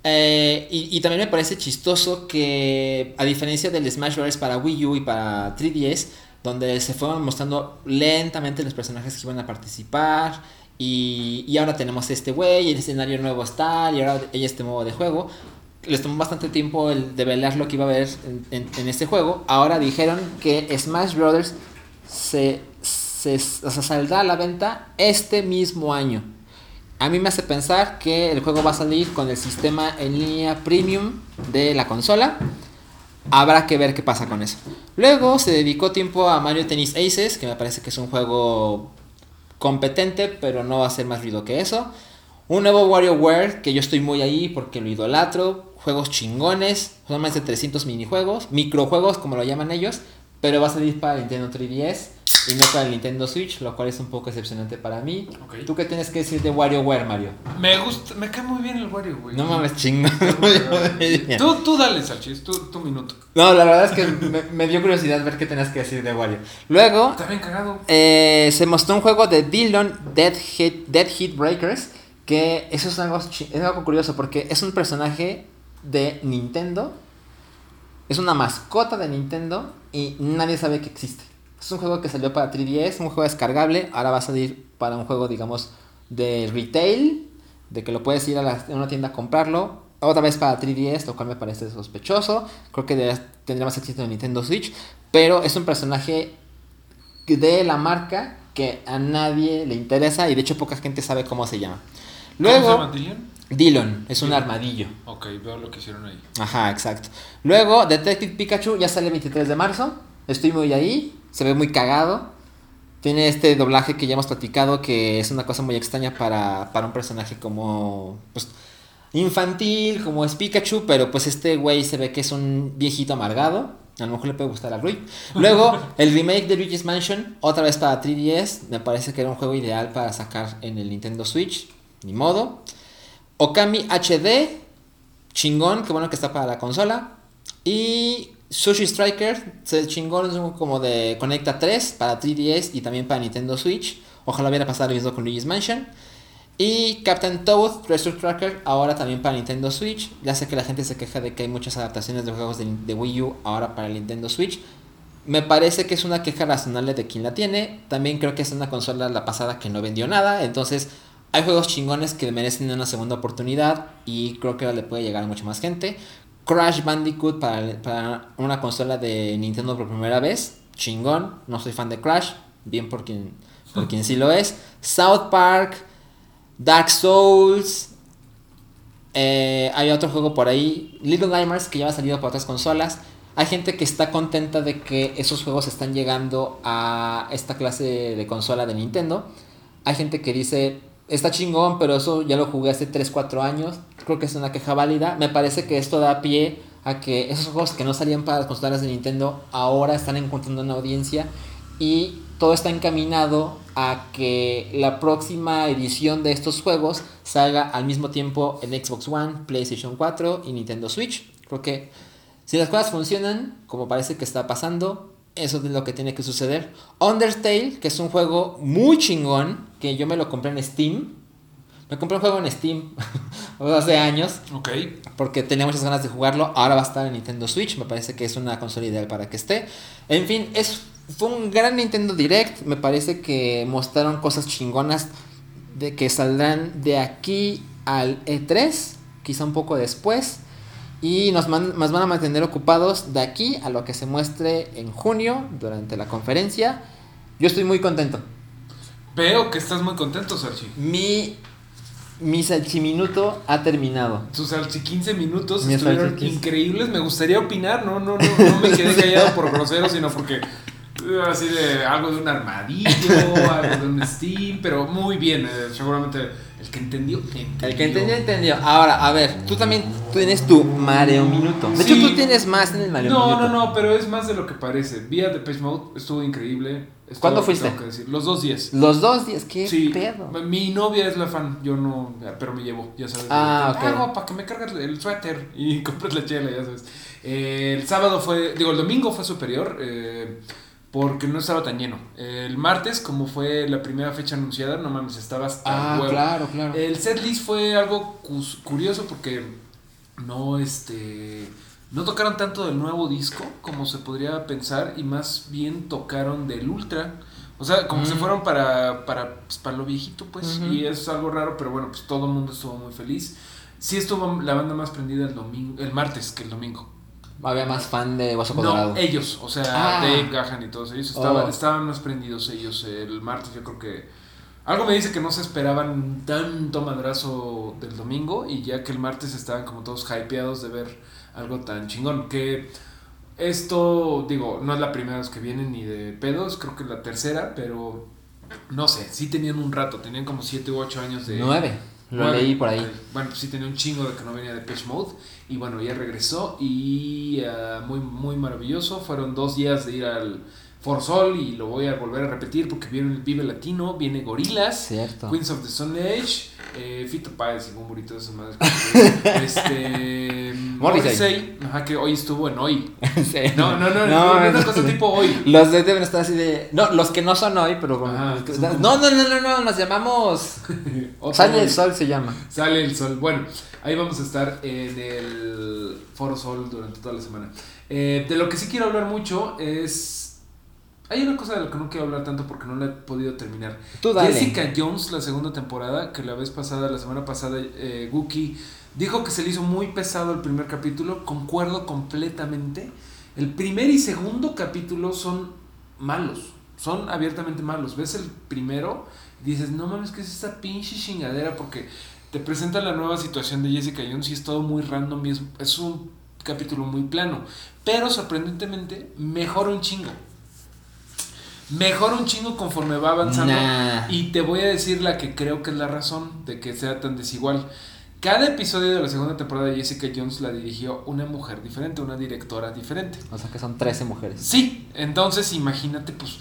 Eh, y, y también me parece chistoso que, a diferencia del Smash Bros. para Wii U y para 3DS, donde se fueron mostrando lentamente los personajes que iban a participar, y, y ahora tenemos este güey, el escenario nuevo está, y ahora hay este modo de juego. Les tomó bastante tiempo el develar lo que iba a haber en, en- este juego. Ahora dijeron que Smash Brothers se, se, o sea, saldrá a la venta este mismo año. A mí me hace pensar que el juego va a salir con el sistema en línea premium de la consola. Habrá que ver qué pasa con eso. Luego se dedicó tiempo a Mario Tennis Aces, que me parece que es un juego competente, pero no va a ser más ruido que eso. Un nuevo WarioWare, que yo estoy muy ahí porque lo idolatro. Juegos chingones, son más de 300 minijuegos, microjuegos como lo llaman ellos, pero va a salir para Nintendo 3DS y no para el Nintendo Switch, lo cual es un poco decepcionante para mí. ¿Tú qué tienes que decir de WarioWare, Mario? Me gusta, me cae muy bien el Wario, güey. No mames, chingón. <laughs> Tú, tú dale, Salchis, tú, tu minuto. No, la verdad es que me, me dio curiosidad ver qué tenías que decir de Wario. Luego, Está bien cagado. eh, se mostró un juego de Dillon Dead Hit, Dead Hit Breakers. Que eso es algo, es algo curioso porque es un personaje de Nintendo. Es una mascota de Nintendo y nadie sabe que existe. Es un juego que salió para 3DS, un juego descargable. Ahora va a salir para un juego, digamos, de retail. De que lo puedes ir a, la- a una tienda a comprarlo. Otra vez para 3DS, lo cual me parece sospechoso. Creo que tendría más éxito en Nintendo Switch. Pero es un personaje de la marca que a nadie le interesa y de hecho poca gente sabe cómo se llama. ¿Cómo se Luego, llama? Dillon, es un armadillo. Ok, veo lo que hicieron ahí. Ajá, exacto. Luego, Detective Pikachu ya sale el 23 de marzo. Estoy muy ahí. Se ve muy cagado. Tiene este doblaje que ya hemos platicado que es una cosa muy extraña para, para un personaje como pues, infantil, como es Pikachu, pero pues este güey se ve que es un viejito amargado. A lo mejor le puede gustar a Rui. Luego, <laughs> el remake de Luigi's Mansion, otra vez para 3DS. Me parece que era un juego ideal para sacar en el Nintendo Switch. Ni modo. Okami HD, chingón, qué bueno que está para la consola. Y Sushi Striker, chingón, es como de Conecta 3 para 3DS y también para Nintendo Switch. Ojalá hubiera pasado lo mismo con Luigi's Mansion. Y Captain Toad, Treasure Tracker, ahora también para Nintendo Switch. Ya sé que la gente se queja de que hay muchas adaptaciones de juegos de, de Wii U ahora para el Nintendo Switch. Me parece que es una queja razonable de quien la tiene. También creo que es una consola la pasada que no vendió nada. Entonces, hay juegos chingones que merecen una segunda oportunidad. Y creo que le puede llegar a mucha más gente. Crash Bandicoot para, para una consola de Nintendo por primera vez. Chingón. No soy fan de Crash. Bien por quien, por quien sí lo es. South Park. Dark Souls. eh, hay otro juego por ahí. Little Nightmares que ya ha salido para otras consolas. Hay gente que está contenta de que esos juegos están llegando a esta clase de consola de Nintendo. Hay gente que dice, está chingón, pero eso ya lo jugué hace 3, 4 años. Creo que es una queja válida. Me parece que esto da pie a que esos juegos que no salían para las consolas de Nintendo ahora están encontrando una audiencia y todo está encaminado a que la próxima edición de estos juegos salga al mismo tiempo en Xbox One, PlayStation 4 y Nintendo Switch. Creo que si las cosas funcionan, como parece que está pasando, eso es lo que tiene que suceder. Undertale, que es un juego muy chingón, que yo me lo compré en Steam. Me compré un juego en Steam <laughs> hace años. Ok. Porque tenía muchas ganas de jugarlo. Ahora va a estar en Nintendo Switch. Me parece que es una consola ideal para que esté. En fin, es, fue un gran Nintendo Direct. Me parece que mostraron cosas chingonas de que saldrán de aquí al E3. Quizá un poco después. Y nos, man- nos van a mantener ocupados de aquí a lo que se muestre en junio durante la conferencia. Yo estoy muy contento. Veo que estás muy contento, Sarchi. Mi, mi salchiminuto ha terminado. Tus salchi 15 minutos Mi estuvieron salchi 15. increíbles. Me gustaría opinar, no, no, no, no me quedé callado por grosero, sino porque eh, así de algo de un armadillo, algo de un Steam, pero muy bien, eh, seguramente el que entendió, entendió. El que entendió, entendió. Ahora, a ver, tú también tienes tu Mario Minuto. De Sí. hecho, tú tienes más en el Mario No, Minuto. no, no, pero es más de lo que parece. Vía de Page Mode estuvo increíble. Es ¿Cuándo todo lo que fuiste? tengo que decir. Los dos días. Los dos días, qué Sí, pedo. mi novia es la fan, yo no, pero me llevo, ya sabes. Ah, Te ok. pago para que me cargues el suéter y <laughs> compres la chela, ya sabes. Eh, el sábado fue, digo, el domingo fue superior eh, porque no estaba tan lleno. El martes, como fue la primera fecha anunciada, no mames, estaba hasta Ah, huevo. claro, claro. El setlist fue algo curioso porque no, este, no tocaron tanto del nuevo disco como se podría pensar y más bien tocaron del Ultra. O sea, como Mm. se fueron para, para, pues, para lo viejito, pues, y es algo raro, pero bueno, pues todo el mundo estuvo muy feliz. Sí estuvo la banda más prendida el domingo, el martes que el domingo. Había más fan de Hueso Colorado. No, ellos, o sea, Ah. Dave Gahan y todos ellos estaban, Oh. estaban más prendidos ellos el martes, yo creo que algo me dice que no se esperaban tanto madrazo del domingo y ya que el martes estaban como todos hypeados de ver algo tan chingón que esto, digo, no es la primera vez que vienen ni de pedos, creo que es la tercera, pero no sé, sí tenían un rato, tenían como 7 u 8 años de... Nueve. Lo Nueve. leí por ahí. Bueno, pues sí tenía un chingo de que no venía de Pitch Mode. Y bueno, ya regresó. Y ah, muy, muy maravilloso. Fueron dos días de ir al Forzol. Y lo voy a volver a repetir porque viene el Vive Latino. Viene Gorilas. Cierto. Queens of the Stone Age. Eh, Fito Páez y un burrito de esas madres. <laughs> este. Morrissey. Morrissey. Ajá, que hoy estuvo en hoy. <laughs> Sí. No, no, no. No, no, una no, cosa no. tipo hoy. Los de deben estar así de. No, los que no son hoy, pero. como- Ajá, los que- son como- No, no, no, no, no, nos llamamos. <laughs> Sale el sol se llama. Sale el sol. Bueno, ahí vamos a estar en el Foro Sol durante toda la semana. Eh, de lo que sí quiero hablar mucho es... Hay una cosa de la que no quiero hablar tanto porque no la he podido terminar. Tú dale. Jessica Jones, la segunda temporada, que la vez pasada, la semana pasada, eh, Wookie dijo que se le hizo muy pesado el primer capítulo. Concuerdo completamente. El primer y segundo capítulo son malos. Son abiertamente malos. Ves el primero y dices, no mames, ¿qué es esta pinche chingadera? Porque te presenta la nueva situación de Jessica Jones y es todo muy random y es, es un capítulo muy plano. Pero sorprendentemente, mejora un chingo. Mejora un chingo conforme va avanzando. Nah. Y te voy a decir la que creo que es la razón de que sea tan desigual. Cada episodio de la segunda temporada de Jessica Jones la dirigió una mujer diferente, una directora diferente. O sea que son 13 mujeres. Sí, entonces imagínate, pues.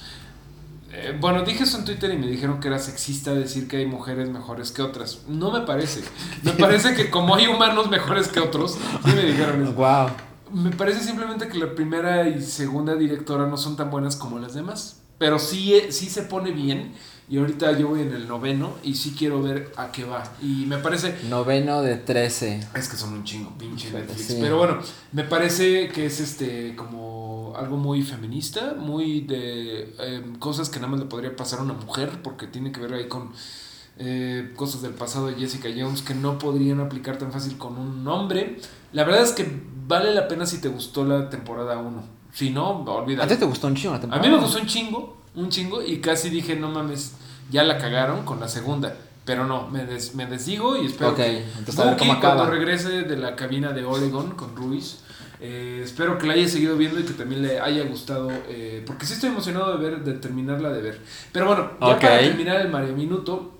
eh, bueno, dije eso en Twitter y me dijeron que era sexista decir que hay mujeres mejores que otras. No me parece. Me parece que como hay humanos mejores que otros, sí me dijeron eso. Wow. Me parece simplemente que la primera y segunda directora no son tan buenas como las demás. Pero sí, eh, sí se pone bien. Y ahorita yo voy en el noveno y sí quiero ver a qué va. Y me parece. Noveno de 13. Es que son un chingo, pinche Netflix. sí. Pero bueno, me parece que es este como algo muy feminista, muy de eh, cosas que nada más le podría pasar a una mujer, porque tiene que ver ahí con eh, cosas del pasado de Jessica Jones que no podrían aplicar tan fácil con un hombre. La verdad es que vale la pena si te gustó la temporada 1. Si no, ¿A olvídalo. ti te gustó un chingo la A temporada? mí me gustó un chingo, un chingo, y casi dije, no mames, ya la cagaron con la segunda. Pero no, me, des- me desdigo y espero que Bucky, cómo acaba. cuando regrese de la cabina de Oregon con Ruiz, eh, espero que la haya seguido viendo y que también le haya gustado, eh, porque sí estoy emocionado de ver, de terminarla de ver. Pero bueno, ya para terminar el Mario Minuto,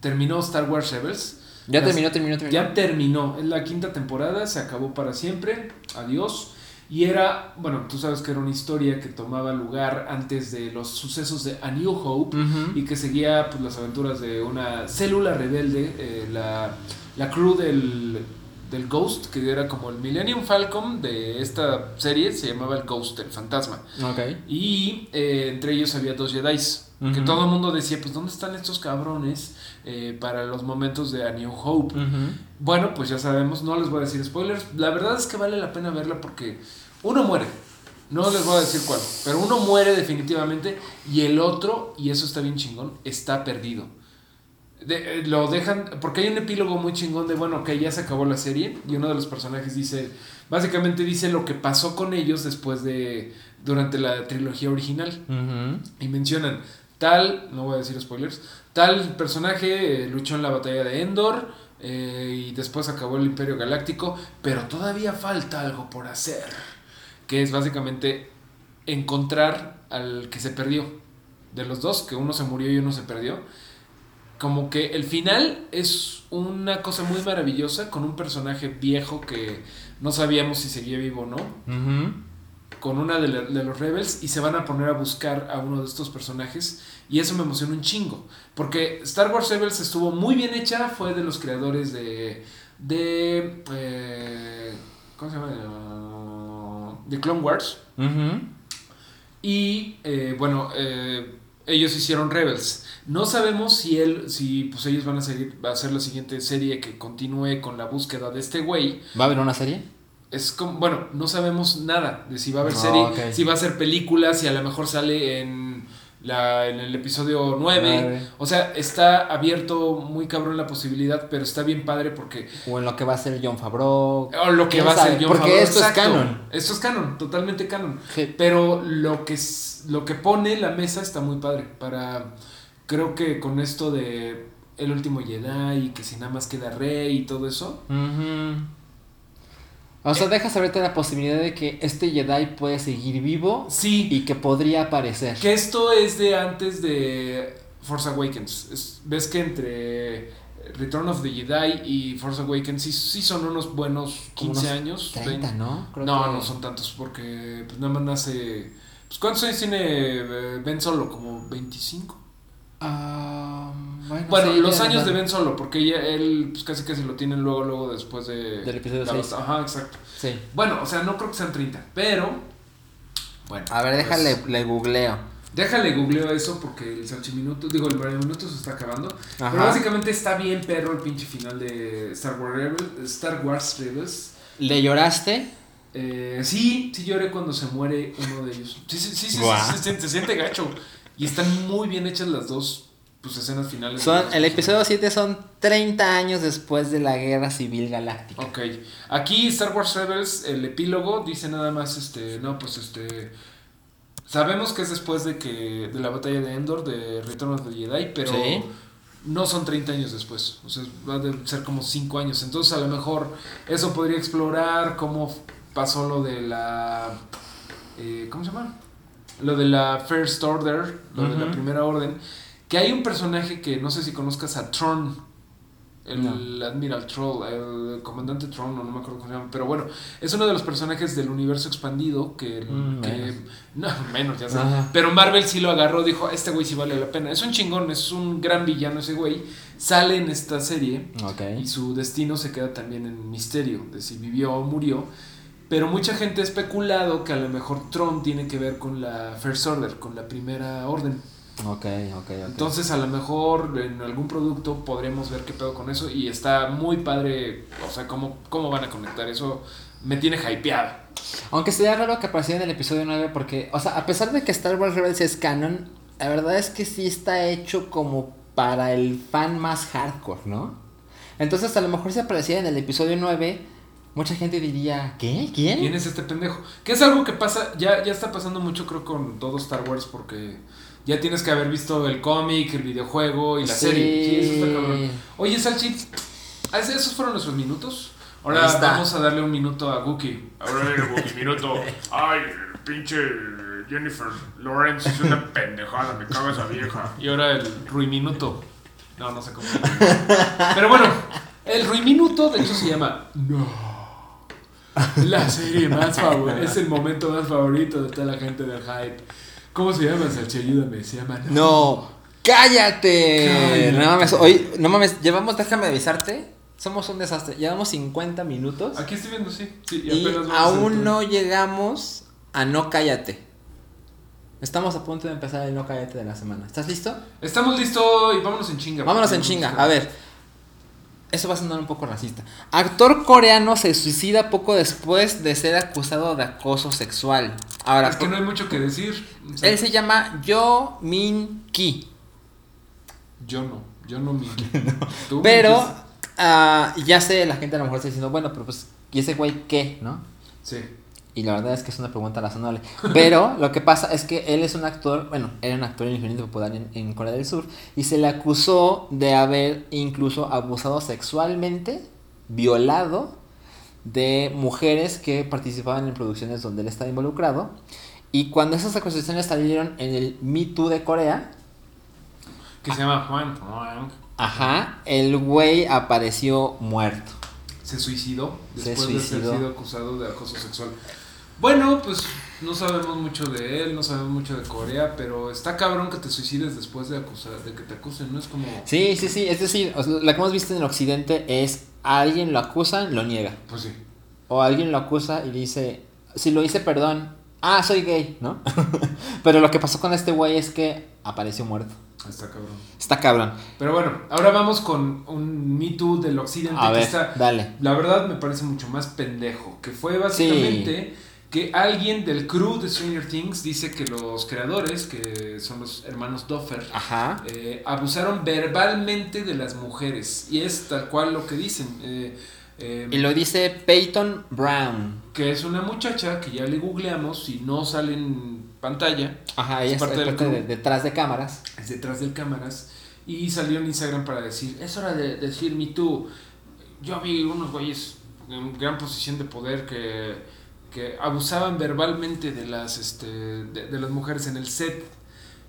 terminó Star Wars Rebels. Ya Las- terminó, terminó, terminó. Ya terminó. Es la quinta temporada, se acabó para siempre. Adiós. Y era, bueno, tú sabes que era una historia que tomaba lugar antes de los sucesos de A New Hope y que seguía pues, las aventuras de una célula rebelde, eh, la, la crew del, del Ghost, que era como el Millennium Falcon de esta serie, se llamaba el Ghost, el fantasma. Y eh, entre ellos había dos Jedi. Que todo el mundo decía, pues, ¿dónde están estos cabrones eh, para los momentos de A New Hope? Ujú. Bueno, pues ya sabemos, no les voy a decir spoilers. La verdad es que vale la pena verla porque uno muere. No les voy a decir cuál, pero uno muere definitivamente y el otro, y eso está bien chingón, está perdido. De- eh, lo dejan, porque hay un epílogo muy chingón de, bueno, que ya se acabó la serie y uno de los personajes dice, básicamente dice lo que pasó con ellos después de, durante la trilogía original Ujú. y mencionan tal, no voy a decir spoilers, tal personaje eh, luchó en la batalla de Endor eh, y después acabó el Imperio Galáctico, pero todavía falta algo por hacer, que es básicamente encontrar al que se perdió, de los dos, que uno se murió y uno se perdió. Como que el final es una cosa muy maravillosa con un personaje viejo que no sabíamos si seguía vivo o no Ujú. Con una de, la- de los Rebels y se van a poner a buscar a uno de estos personajes. Y eso me emociona un chingo porque Star Wars Rebels estuvo muy bien hecha fue de los creadores de de eh, ¿cómo se llama? de Clone Wars. Y eh, bueno eh, ellos hicieron Rebels. No sabemos si él si pues ellos van a seguir va a hacer la siguiente serie que continúe con la búsqueda de este güey. ¿Va a haber una serie? Es como, bueno, no sabemos nada de si va a haber Ah, serie, si va a ser película, si a lo mejor sale en, la, en el episodio 9. Nueve. O sea, está abierto muy cabrón la posibilidad, pero está bien padre porque... O en lo que va a ser John Favreau. O lo que ¿Quién va a ser John Porque Favreau, esto es canon. Esto es canon, totalmente canon. Sí. Pero lo que, lo que pone la mesa está muy padre. Para. Creo que con esto de El último Jedi y que si nada más queda Rey y todo eso. O sea, dejas abierta la posibilidad de que este Jedi puede seguir vivo Sí. y que podría aparecer. Que esto es de antes de Force Awakens. Es- Ves que entre Return of the Jedi y Force Awakens sí, sí son unos buenos Como 15 unos años. 30, 20. ¿no? Creo No, que- no son tantos porque pues nada más nace... Pues, ¿Cuántos años tiene eh, Ben Solo? ¿Como 25? Ah, bueno, Bueno, sí, los ya, años de Ben Solo, porque ya él pues casi casi lo tienen luego, luego después de... Del episodio la seis. bata- Ajá, exacto. Sí. Bueno, o sea, no creo que sean 30, pero... Bueno. A ver, pues, déjale, le googleo. Déjale googleo eso porque el salchiminuto, digo, el minuto se está acabando. Ajá. Pero básicamente está bien perro el pinche final de Star Wars Rebels. Star Wars Rebels. ¿Le lloraste? Eh, sí, sí lloré cuando se muere uno de ellos. Sí, sí, sí, sí, Guau. sí, se, siente- se siente gacho. Y están muy bien hechas las dos pues, escenas finales. Son, el episodio 7 son 30 años después de la Guerra Civil Galáctica. Ok. Aquí Star Wars Rebels, el epílogo, dice nada más, este, no, pues este... Sabemos que es después de que de la batalla de Endor, de Return of the Jedi, pero Sí. no son 30 años después. O sea, va a ser como 5 años. Entonces a lo mejor eso podría explorar cómo pasó lo de la... eh, ¿Cómo se llama? Lo de la First Order, lo de la. Primera Orden. Que hay un personaje que no sé si conozcas a Tron. El Admiral Troll, el comandante Tron, no, no me acuerdo cómo se llama, pero bueno, es uno de los personajes del universo expandido que, Mm, que- menos. no, <laughs> menos, ya sé, Ajá. pero Marvel sí lo agarró, dijo, este güey sí vale la pena, es un chingón, es un gran villano ese güey, sale en esta serie y su destino se queda también en misterio de si vivió o murió, pero mucha gente ha especulado que a lo mejor Tron tiene que ver con la First Order, con la primera orden. Ok, ok, ok. Entonces a lo mejor en algún producto podremos ver qué pedo con eso y está muy padre, o sea, cómo, cómo van a conectar eso, me tiene hypeado. Aunque sería raro que apareciera en el episodio 9 porque, o sea, a pesar de que Star Wars Rebels es canon, la verdad es que sí está hecho como para el fan más hardcore, ¿no? Entonces a lo mejor si apareciera en el episodio 9, mucha gente diría, ¿qué? ¿Quién? ¿Quién es este pendejo? Que es algo que pasa, ya, ya está pasando mucho creo con todo Star Wars porque ya tienes que haber visto el cómic, el videojuego y la Sí. serie. Sí, eso está cabrón. Oye, Salchi, ¿esos fueron nuestros minutos? Ahora vamos a darle un minuto a Gookie. Ahora el Wookie minuto. Ay, pinche Jennifer Lawrence es una pendejada, me caga esa vieja. Y ahora el Rui Minuto. No, no sé cómo. Pero bueno, El Rui Minuto, de hecho, se llama No. <laughs> La serie más favorita. Es el momento más favorito de toda la gente del hype. ¿Cómo se llama, Salchi? Ayúdame. Se llama No. No, cállate. Cállate. No mames, hoy, no mames, llevamos, déjame avisarte. Somos un desastre. Llevamos 50 minutos Aquí estoy viendo, sí. sí y apenas vamos aún no llegamos a no cállate. Estamos a punto de empezar el no cállate de la semana. ¿Estás listo? Estamos listos y vámonos en chinga. Vámonos en chinga. A ver. Eso va a sonar un poco racista. Actor coreano se suicida poco después de ser acusado de acoso sexual. Ahora, Es que no hay mucho que decir. O sea, él se llama Jo Min Ki. Yo no. Yo no. <laughs> Tú me Pero ah, ya sé, la gente a lo mejor está diciendo, bueno, pero pues, ¿y ese güey qué? ¿No? Sí. Y la verdad es que es una pregunta razonable. Pero <laughs> lo que pasa es que él es un actor, bueno, era un actor infinitamente popular en, en Corea del Sur y se le acusó de haber incluso abusado sexualmente, violado de mujeres que participaban en producciones donde él estaba involucrado. Y cuando esas acusaciones salieron en el Me Too de Corea, Que se llama Juan. Juan. ajá, el güey apareció muerto. Se suicidó Se después de haber sido acusado de acoso sexual. Bueno, pues no sabemos mucho de él, no sabemos mucho de Corea, pero está cabrón que te suicides después de acusar, de que te acusen, ¿no? Es como. Sí, sí, sí, es decir, o sea, lo que hemos visto en el occidente es a alguien lo acusan, lo niega. Pues sí. O alguien lo acusa y dice, si lo hice, perdón. Ah, soy gay, ¿no? <laughs> Pero lo que pasó con este güey es que apareció muerto. Está cabrón. Está cabrón. Pero bueno, ahora vamos con un Me Too del occidente A que ver, está. dale. La verdad me parece mucho más pendejo. Que fue básicamente que alguien del crew de Stranger Things dice que los creadores, que son los hermanos Doffer, Ajá. eh, abusaron verbalmente de las mujeres. Y es tal cual lo que dicen. eh, eh, Y lo dice Peyton Brown. que es una muchacha que ya le googleamos y no sale en pantalla, Ajá, Es ella parte parte de- detrás de cámaras. es detrás del cámaras. Y salió en Instagram para decir, es hora de decir me tú. Yo vi unos güeyes en gran posición de poder que, que abusaban verbalmente de las, este, de, de las mujeres en el set.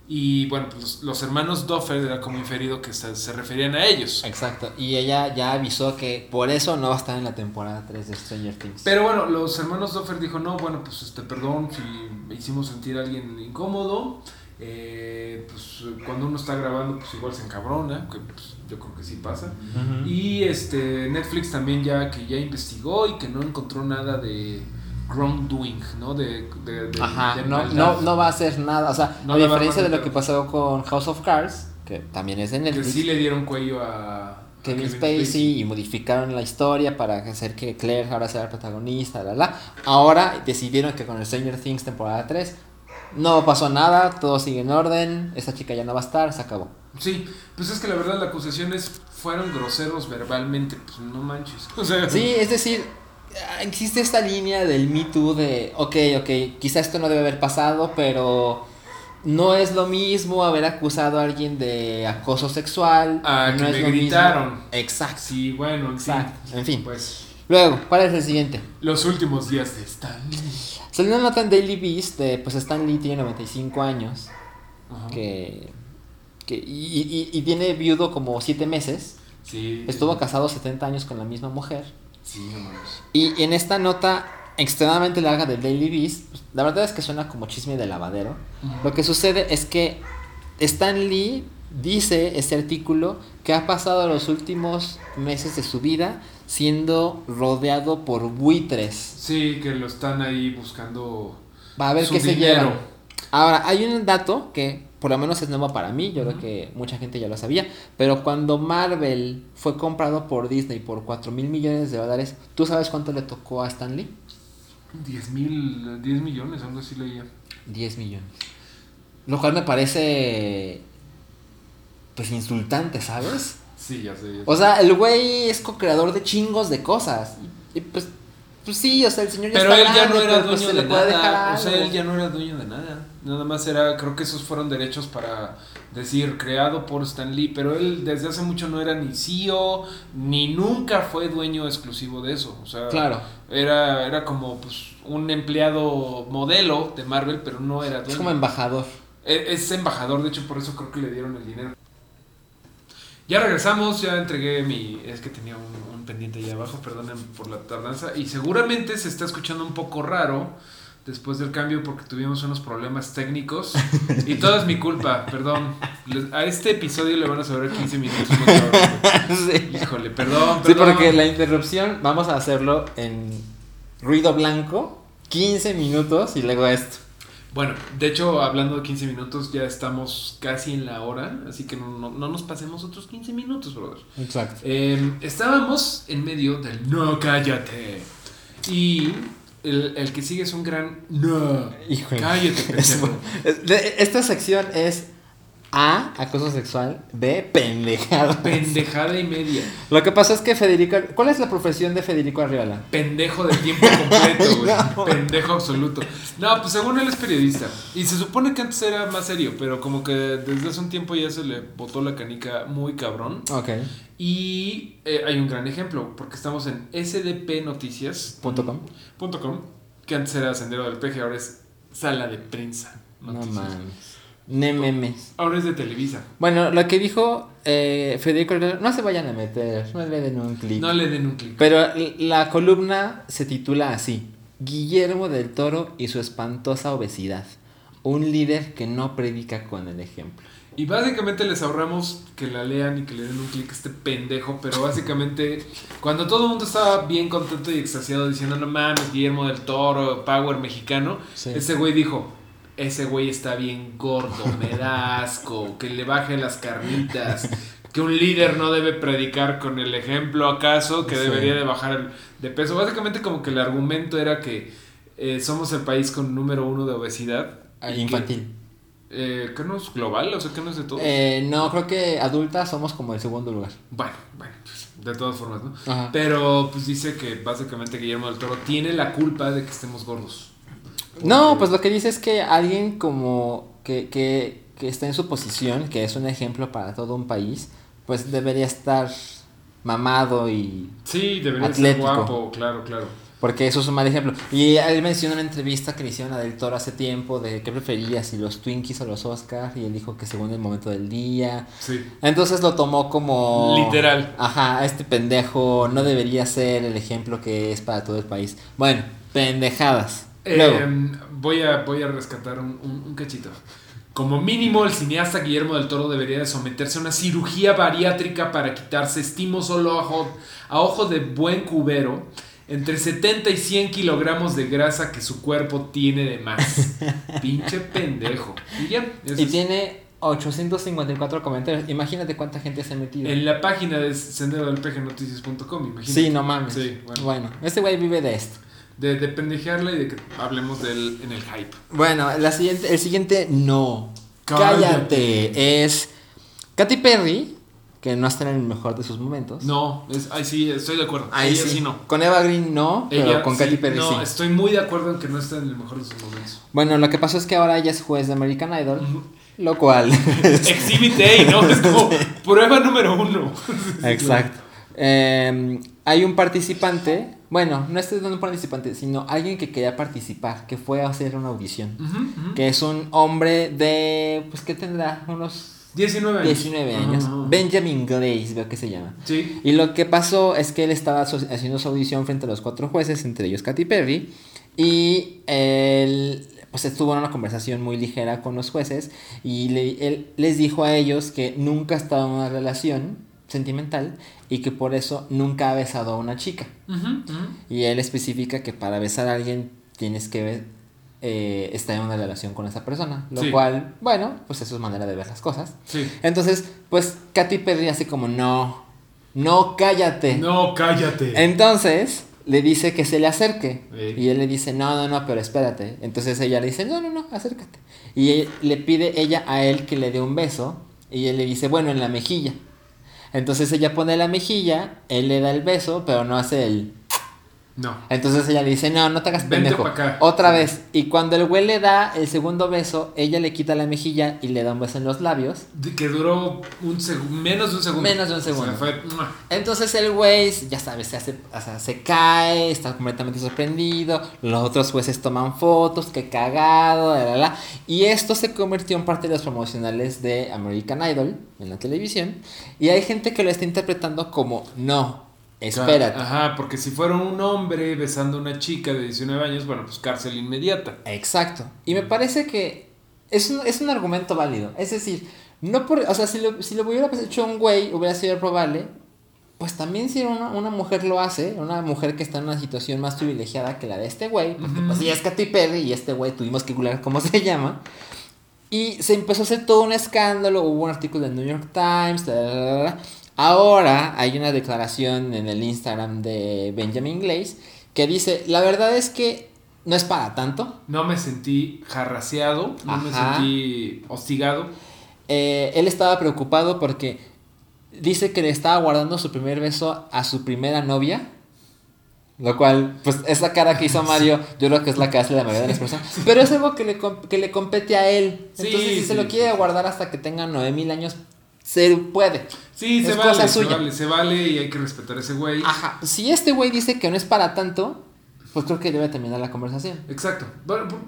Y bueno, pues los, los hermanos Doffer era como inferido que se, se referían a ellos. Exacto. Y ella ya avisó que por eso no va a estar en la temporada 3 de Stranger Things. Pero bueno, los hermanos Doffer dijo, no, bueno, pues este, perdón si me hicimos sentir a alguien incómodo. Eh, pues cuando uno está grabando, pues igual se encabrona, que pues, yo creo que sí pasa. Y este Netflix también ya que ya investigó y que no encontró nada de wrongdoing, ¿no? De, de, de- Ajá, de no, no, no va a hacer nada. O sea, No a diferencia de lo que pasó con House of Cards, que también es de Que Netflix. sí le dieron cuello a, a Kevin Spacey y modificaron la historia para hacer que Claire ahora sea la protagonista, la, la. Ahora decidieron que con el Stranger Things temporada 3 no pasó nada, todo sigue en orden, esta chica ya no va a estar, se acabó. Sí, pues es que la verdad las acusaciones fueron groseros verbalmente, pues no manches. <laughs> O sea, Sí, es decir, existe esta línea del Me Too de, ok, ok, quizá esto no debe haber pasado, pero no es lo mismo haber acusado a alguien de acoso sexual. Ah, no que es me lo mismo-. Exacto. Sí, bueno. Exacto. En fin. Pues Luego, ¿cuál es el siguiente? los últimos días de Stan Lee. Salió una nota en Daily Beast de, pues Stan Lee tiene 95 años, Ajá. que, que y, y, y tiene viudo como 7 meses, Sí. estuvo casado 70 años con la misma mujer, Sí, no mames. y en esta nota extremadamente larga del Daily Beast, pues, la verdad es que suena como chisme de lavadero, lo que sucede es que Stan Lee dice este artículo que ha pasado los últimos meses de su vida siendo rodeado por buitres. Sí, que lo están ahí buscando. Va a ver Su qué se dinero. Ahora, hay un dato que por lo menos es nuevo para mí, yo creo que mucha gente ya lo sabía, pero cuando Marvel fue comprado por Disney por 4 mil millones de dólares, ¿tú sabes cuánto le tocó a Stan Lee? 10 mil, 10 millones, algo así leía. 10 millones. Lo cual me parece pues insultante, ¿sabes? Sí, ya sé. ya sé. O sea, el güey es co-creador de chingos de cosas. Y pues, pues sí, o sea, el señor ya pero está él ya no era pues, dueño de dejar nada. O sea, él ya no era dueño de nada. Nada más era, creo que esos fueron derechos para decir creado por Stan Lee. Pero él desde hace mucho no era ni CEO, ni nunca fue dueño exclusivo de eso. O sea, Claro. era, era como pues, un empleado modelo de Marvel, pero no era dueño. Es como embajador. E- Es embajador, de hecho, por eso creo que le dieron el dinero. Ya regresamos, ya entregué mi. Es que tenía un, un pendiente ahí abajo, perdonen por la tardanza. Y seguramente se está escuchando un poco raro después del cambio porque tuvimos unos problemas técnicos. <laughs> Y todo es mi culpa, perdón. A este episodio le van a sobrar 15 minutos. no <laughs> sí. Híjole, perdón, Sí, perdón. porque la interrupción vamos a hacerlo en ruido blanco, 15 minutos y luego esto. Bueno, de hecho, hablando de 15 minutos, ya estamos casi en la hora, así que no, no- no nos pasemos otros 15 minutos, brother. Exacto. Eh, estábamos en medio del no cállate. Y el, el que sigue es un gran no. Híjole. Cállate. <laughs> De- Esta sección es A, acoso sexual, B, pendejada. Pendejada y media. Lo que pasa es que Federico, ¿cuál es la profesión de Federico Arriola? Pendejo de tiempo completo, <laughs> güey. No. Pendejo absoluto. No, pues según él es periodista. Y se supone que antes era más serio, pero como que desde hace un tiempo ya se le botó la canica muy cabrón. Ok. Y eh, hay un gran ejemplo, porque estamos en sdpnoticias.com, com. que antes era Sendero del Peje, ahora es Sala de Prensa. No mames. Ne memes. Ahora es de Televisa. Bueno, lo que dijo eh, Federico no se vayan a meter, no le den un clic. No le den un clic. Pero la columna se titula así: Guillermo del Toro y su espantosa obesidad. Un líder que no predica con el ejemplo. Y básicamente les ahorramos que la lean y que le den un clic a este pendejo, pero básicamente cuando todo el mundo estaba bien contento y extasiado diciendo, no mames, Guillermo del Toro, Power mexicano, Sí. ese güey dijo, ese güey está bien gordo, me da asco, que le baje las carnitas, que un líder no debe predicar con el ejemplo acaso, que Sí. debería de bajar el- de peso. Básicamente como que el argumento era que eh, somos el país con número uno de obesidad. y que- Infantil. eh, ¿Qué no es global? O sea, ¿qué no es de todos? Eh, no, creo que adultas somos como el segundo lugar. Bueno, bueno, pues, de todas formas, ¿no? Ajá. Pero pues dice que básicamente Guillermo del Toro tiene la culpa de que estemos gordos. No, pues lo que dice es que alguien como que, que, que está en su posición, que es un ejemplo para todo un país, pues debería estar mamado y... Sí, debería Atlético. ser guapo, claro, claro. Porque eso es un mal ejemplo. Y él mencionó en una entrevista que le hicieron a Del Toro hace tiempo de qué prefería, si los Twinkies o los Oscars, y él dijo que según el momento del día. Sí. Entonces lo tomó como... Literal. Ajá, este pendejo no debería ser el ejemplo que es para todo el país. Bueno, pendejadas. Eh, voy, a, voy a rescatar un, un- un cachito. Como mínimo, el cineasta Guillermo del Toro debería de someterse a una cirugía bariátrica para quitarse, estimo solo a ojo, de buen cubero, entre 70 y 100 kilogramos de grasa que su cuerpo tiene de más. <laughs> Pinche pendejo. Y ya. eso Y es. tiene 854 comentarios. Imagínate cuánta gente se ha metido. En la página de sendero del noticias.com, imagínate. Sí, no mames. Sí, bueno. bueno. este güey vive de esto. De, de pendejearla y de que hablemos de él en el hype. Bueno, la siguiente, el siguiente no. Cállate. Cállate. Es Katy Perry, que no está en el mejor de sus momentos. No, es, ay, sí, estoy de acuerdo. Ahí Ella sí. sí no. Con Eva Green no, pero Ella con sí, Katy Perry no, sí. estoy muy de acuerdo en que no está en el mejor de sus momentos. Bueno, lo que pasó es que ahora ella es juez de American Idol, lo cual. <laughs> Exhibit A, ¿no? Es como <laughs> prueba número uno. Exacto. Eh, hay un participante, bueno, no este es un participante, sino alguien que quería participar, que fue a hacer una audición. Que es un hombre de, pues, ¿qué tendrá? Unos 19 años. 19 años. Ajá. Benjamin Glaze, veo que se llama. Sí. Y lo que pasó es que él estaba haciendo su audición frente a los cuatro jueces, entre ellos Katy Perry, y él pues estuvo en una conversación muy ligera con los jueces y le- él les dijo a ellos que nunca ha estado en una relación sentimental y que por eso nunca ha besado a una chica. Y él especifica que para besar a alguien tienes que eh, estar en una relación con esa persona. Lo Sí. cual, bueno, pues eso es manera de ver las cosas. Sí. Entonces, pues Katy Perry así como, no, no, cállate. No, cállate. Entonces, le dice que se le acerque. Sí. Y él le dice, no, no, no, pero espérate. Entonces ella le dice, no, no, no, acércate. Y él- le pide ella a él que le dé un beso. Y él le dice, bueno, en la mejilla. Entonces ella pone la mejilla, él le da el beso, pero no hace el... No. Entonces ella le dice, no, no te hagas Vente pendejo. pa' acá. Otra vez. Y cuando el güey le da el segundo beso, ella le quita la mejilla y le da un beso en los labios. Que duró un menos de un segundo. Menos de un segundo. O sea, fue- ¡mua! Entonces el güey, ya sabes, se hace, o sea, se cae, está completamente sorprendido. Los otros jueces toman fotos, que cagado, la, la, la. Y esto se convirtió en parte de los promocionales de American Idol en la televisión. Y hay gente que lo está interpretando como no, espérate. Ajá, porque si fuera un hombre besando a una chica de 19 años, bueno, pues cárcel inmediata. Exacto. Y me parece que es un, es un argumento válido. Es decir, no por, o sea, si lo, si lo hubiera hecho un güey, hubiera sido probable. Pues también si una, una mujer lo hace, una mujer que está en una situación más privilegiada que la de este güey, porque pues ella es Katy Perry y este güey tuvimos que googlear cómo se <laughs> llama. Y se empezó a hacer todo un escándalo, hubo un artículo del New York Times, la, la, la. Ahora hay una declaración en el Instagram de Benjamin Glaze que dice, la verdad es que no es para tanto. No me sentí jarraseado, no me sentí hostigado. Eh, él estaba preocupado porque dice que le estaba guardando su primer beso a su primera novia. Lo cual, pues esa cara que hizo <laughs> Mario, yo creo que es la que hace la mayoría de las personas. Pero es algo que le, que le compete a él. Sí, Entonces, si sí, se lo quiere guardar hasta que tenga 9000 años, se puede. Sí, Es se cosa vale, se suya. vale, se vale y hay que respetar a ese güey. Ajá. Si este güey dice que no es para tanto, pues creo que debe terminar la conversación. Exacto.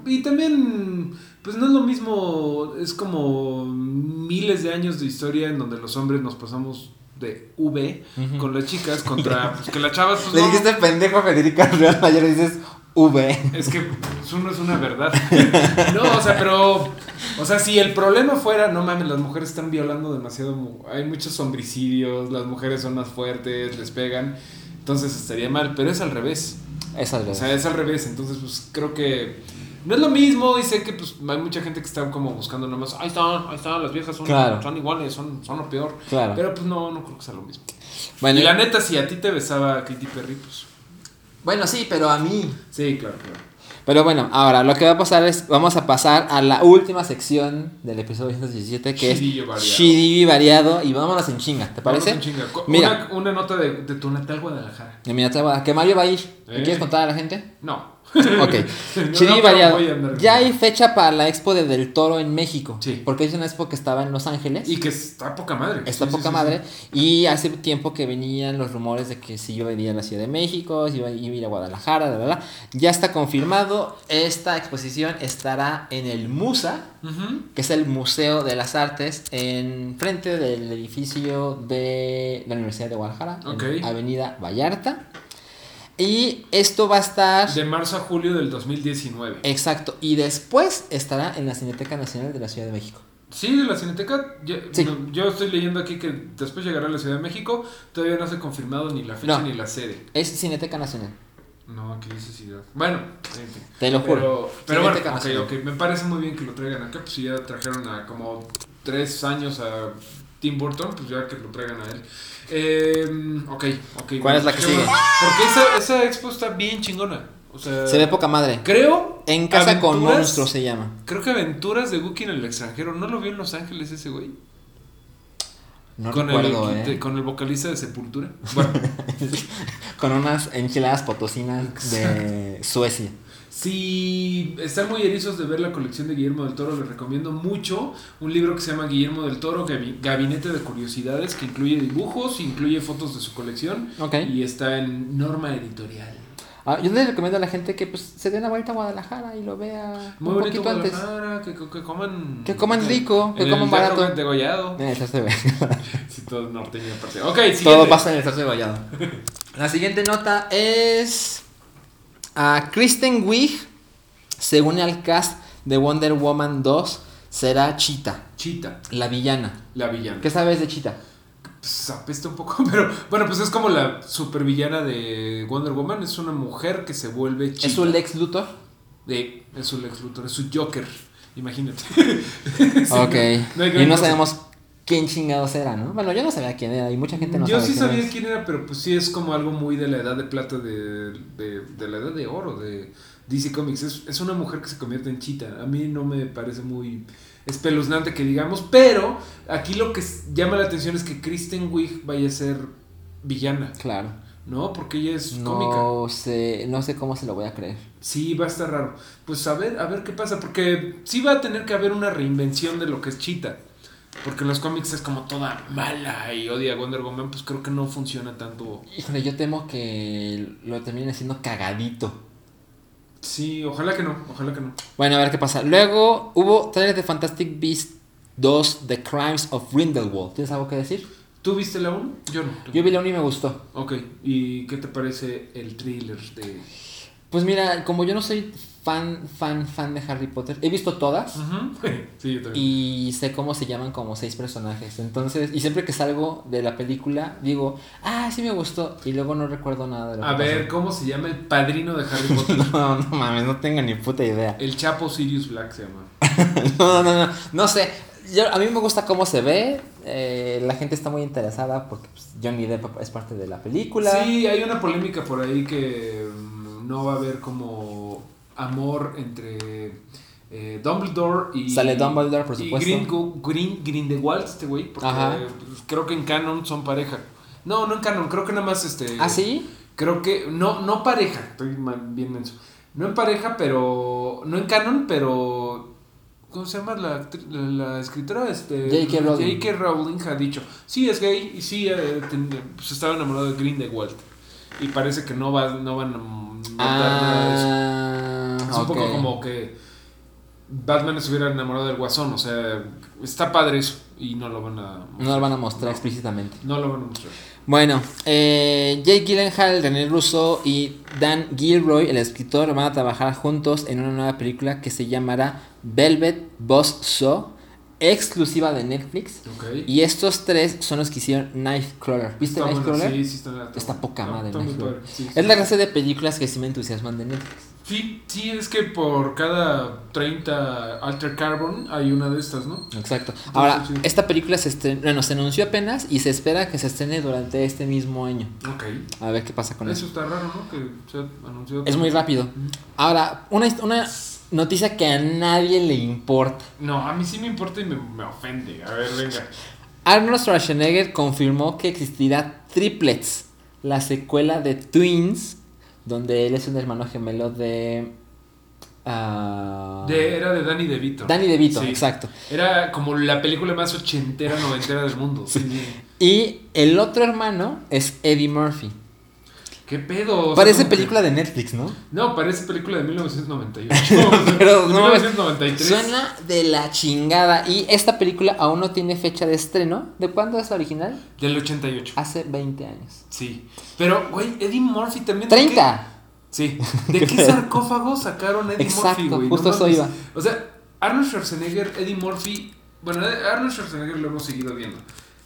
Y también, pues no es lo mismo, es como miles de años de historia en donde los hombres nos pasamos de V con las chicas <laughs> contra pues, que las chavas pues, Le no- dijiste pendejo a Federica Real Mayor y dices V. Es que pues, uno es una verdad. <laughs> No, o sea, pero. O sea, si el problema fuera, no mames, las mujeres están violando demasiado. Hay muchos homicidios, las mujeres son más fuertes, les pegan. Entonces estaría mal, pero es al revés. Es O la sea, es al revés. Entonces, pues creo que. No es lo mismo y sé que pues hay mucha gente que está como buscando nada más. Ahí están, ahí están, las viejas son, Claro. son iguales, son, son lo peor. Claro. Pero pues no, no creo que sea lo mismo. Bueno, y la neta, si a ti te besaba Katy Perry, pues. Bueno, sí, pero a mí. Sí, claro, claro. Pero bueno, ahora lo que va a pasar es, vamos a pasar a la última sección del episodio 117, que es. Shidillo variado, y vámonos en chinga, ¿te parece? Vamos en chinga. Mira. Una, una nota de, de tu natal Guadalajara. Y mira, te voy a- que Mario va a ir. ¿Le Eh. quieres contar a la gente? No. <laughs> Ok. Variado. Ya hay fecha para la expo de Del Toro en México. Sí. Porque es una expo que estaba en Los Ángeles. Y que está poca madre. Está Sí, poca sí, madre. Y hace tiempo que venían los rumores de que si yo venía a la Ciudad de México, si iba, iba a ir a Guadalajara, la verdad. Ya está confirmado. Esta exposición estará en el Musa, que es el Museo de las Artes, en frente del edificio de la Universidad de Guadalajara, Ok. en Avenida Vallarta. Y esto va a estar... De marzo a julio del 2019. Exacto. Y después estará en la Cineteca Nacional de la Ciudad de México. Sí, de la Cineteca. Yo, Sí. no, yo estoy leyendo aquí que después llegará a la Ciudad de México. Todavía no se ha confirmado ni la fecha No. ni la sede. Es Cineteca Nacional. No, aquí dice ciudad. Bueno, en fin. Te lo juro. Pero, pero bueno, Cineteca ok, Nacional. ok. Me parece muy bien que lo traigan acá. Pues ya trajeron a como tres años a Tim Burton, pues ya que lo traigan a él. Eh, ok, ok. ¿Cuál es la que sigue? Porque esa, esa expo está bien chingona. O sea, Se ve poca madre. Creo. En casa con monstruos se llama. Creo que Aventuras de Wookiee en el extranjero. ¿No lo vio en Los Ángeles ese güey? No con, recuerdo, el, eh. con el vocalista de Sepultura. <laughs> Bueno, Con unas enchiladas potosinas de Suecia. Si están muy erizos de ver la colección de Guillermo del Toro, les recomiendo mucho un libro que se llama Guillermo del Toro, Gabi- Gabinete de Curiosidades, que incluye dibujos, incluye fotos de su colección y está en Norma Editorial. Ah, yo les recomiendo a la gente que pues, se den una vuelta a Guadalajara y lo vea Muy un poquito antes. Que, que coman... Que coman rico, que en coman el barato. Degollado. <laughs> Se ve. <laughs> Sí, todo norteño aparte. Ok, Todo pasa en el tercer vallado. <laughs> La siguiente nota es. A Kristen Wiig se une al cast de Wonder Woman 2. Será Cheetah, Chita, la villana. la villana. ¿Qué sabes de Cheetah? Pues apesta un poco, <laughs> pero bueno, pues es como la supervillana de Wonder Woman. Es una mujer que se vuelve Cheetah. ¿Es su Lex Luthor? De, es su Lex Luthor, es su Joker. Imagínate. <laughs> Ok. no y no sabemos quién chingados era, ¿no? Bueno, yo no sabía quién era y mucha gente no Yo sabe sí quién sabía es. quién era, pero pues sí es como algo muy de la edad de plata de, de, de la edad de oro de DC Comics. Es, es una mujer que se convierte en chita. A mí no me parece muy espeluznante que digamos, pero aquí lo que llama la atención es que Kristen Wiig vaya a ser villana, Claro. ¿no? Porque ella es cómica. No sé, no sé cómo se lo voy a creer. Sí, va a estar raro. Pues a ver, a ver qué pasa, porque sí va a tener que haber una reinvención de lo que es Cheetah. Porque en los cómics es como toda mala y odia a Wonder Woman, pues creo que no funciona tanto. Híjole, yo temo que lo termine siendo cagadito. Sí, ojalá que no, ojalá que no. Bueno, a ver qué pasa. Luego hubo trailer de Fantastic Beasts 2, The Crimes of Grindelwald. ¿Tienes algo que decir? ¿Tú viste la 1? Yo no. Yo vi la 1 y me gustó. Ok, ¿y qué te parece el thriller de...? Pues mira, como yo no soy fan, fan, fan de Harry Potter, he visto todas. Ujú. <laughs> Sí, yo también. Y sé cómo se llaman como seis personajes. Entonces, y siempre que salgo de la película, digo, ah, sí me gustó. Y luego no recuerdo nada de lo A que ver, ¿cómo se llama el padrino de Harry <laughs> Potter? No, no mames, no tengo ni puta idea. el Chapo Sirius Black se llama. <laughs> No, no, no, no sé. Yo, a mí me gusta cómo se ve. eh, la gente está muy interesada porque pues, Johnny Depp es parte de la película. Sí, hay una polémica por ahí que mm, no va a haber como amor entre eh, Dumbledore y... Sale Dumbledore, por y supuesto. Gringo- Green, Grindelwald, este güey, porque Ajá. pues, creo que en canon son pareja. No, no en canon, creo que nada más este... ¿Ah, sí? Creo que, no, no pareja, estoy mal- bien menso. No en pareja, pero, no en canon, pero... ¿Cómo se llama la, la, la escritora? Este, J.K. Rowling. J.K. Rowling ha dicho, sí, es gay y sí, eh, ten- pues estaba enamorado de Grindelwald. Y parece que no, va, no van a notar nada de eso. Ah, Es un poco como que Batman estuviera enamorado del guasón, o sea, está padre eso y no lo van a No lo van a mostrar explícitamente. No lo van a mostrar. Bueno, eh, Jake Gyllenhaal, René Russo y Dan Gilroy, el escritor, van a trabajar juntos en una nueva película que se llamará Velvet Buzzsaw, exclusiva de Netflix. Ok. Y estos tres son los que hicieron Nightcrawler. ¿Viste Está bueno, Nightcrawler? Sí, sí, está, Está poca madre, muy Nightcrawler. sí. Es la clase de películas que sí me entusiasman de Netflix. Sí, sí, es que por cada 30 Alter Carbon hay una de estas, ¿no? Exacto. Ahora, sí. esta película se, estren- bueno, se anunció apenas y se espera que se estrene durante este mismo año. Ok. A ver qué pasa con eso. Eso está raro, ¿no? Que se anunció. Es muy rápido. Ahora, una, una noticia que a nadie le importa. No, a mí sí me importa y me, me ofende. A ver, venga. Arnold Schwarzenegger confirmó que existirá Triplets, la secuela de Twins, donde él es un hermano gemelo de... ah, De, era de Danny DeVito. Danny DeVito, Sí. exacto. Era como la película más ochentera, noventera del mundo. Sí, sí. Y el otro hermano es Eddie Murphy. ¿Qué pedo? O sea, Parece que- película de Netflix, ¿no? No, parece película de 1998. <laughs> Pero no, 1993. Suena de la chingada. Y esta película aún no tiene fecha de estreno. ¿De cuándo es la original? Del 88. Hace 20 años. Sí. Pero, güey, Eddie Murphy también. ¿de qué- ¡30! Sí. <laughs> ¿De qué sarcófago sacaron a Eddie Exacto, Murphy, güey? justo eso iba. O sea, Arnold Schwarzenegger, Eddie Murphy. Bueno, Arnold Schwarzenegger lo hemos seguido viendo.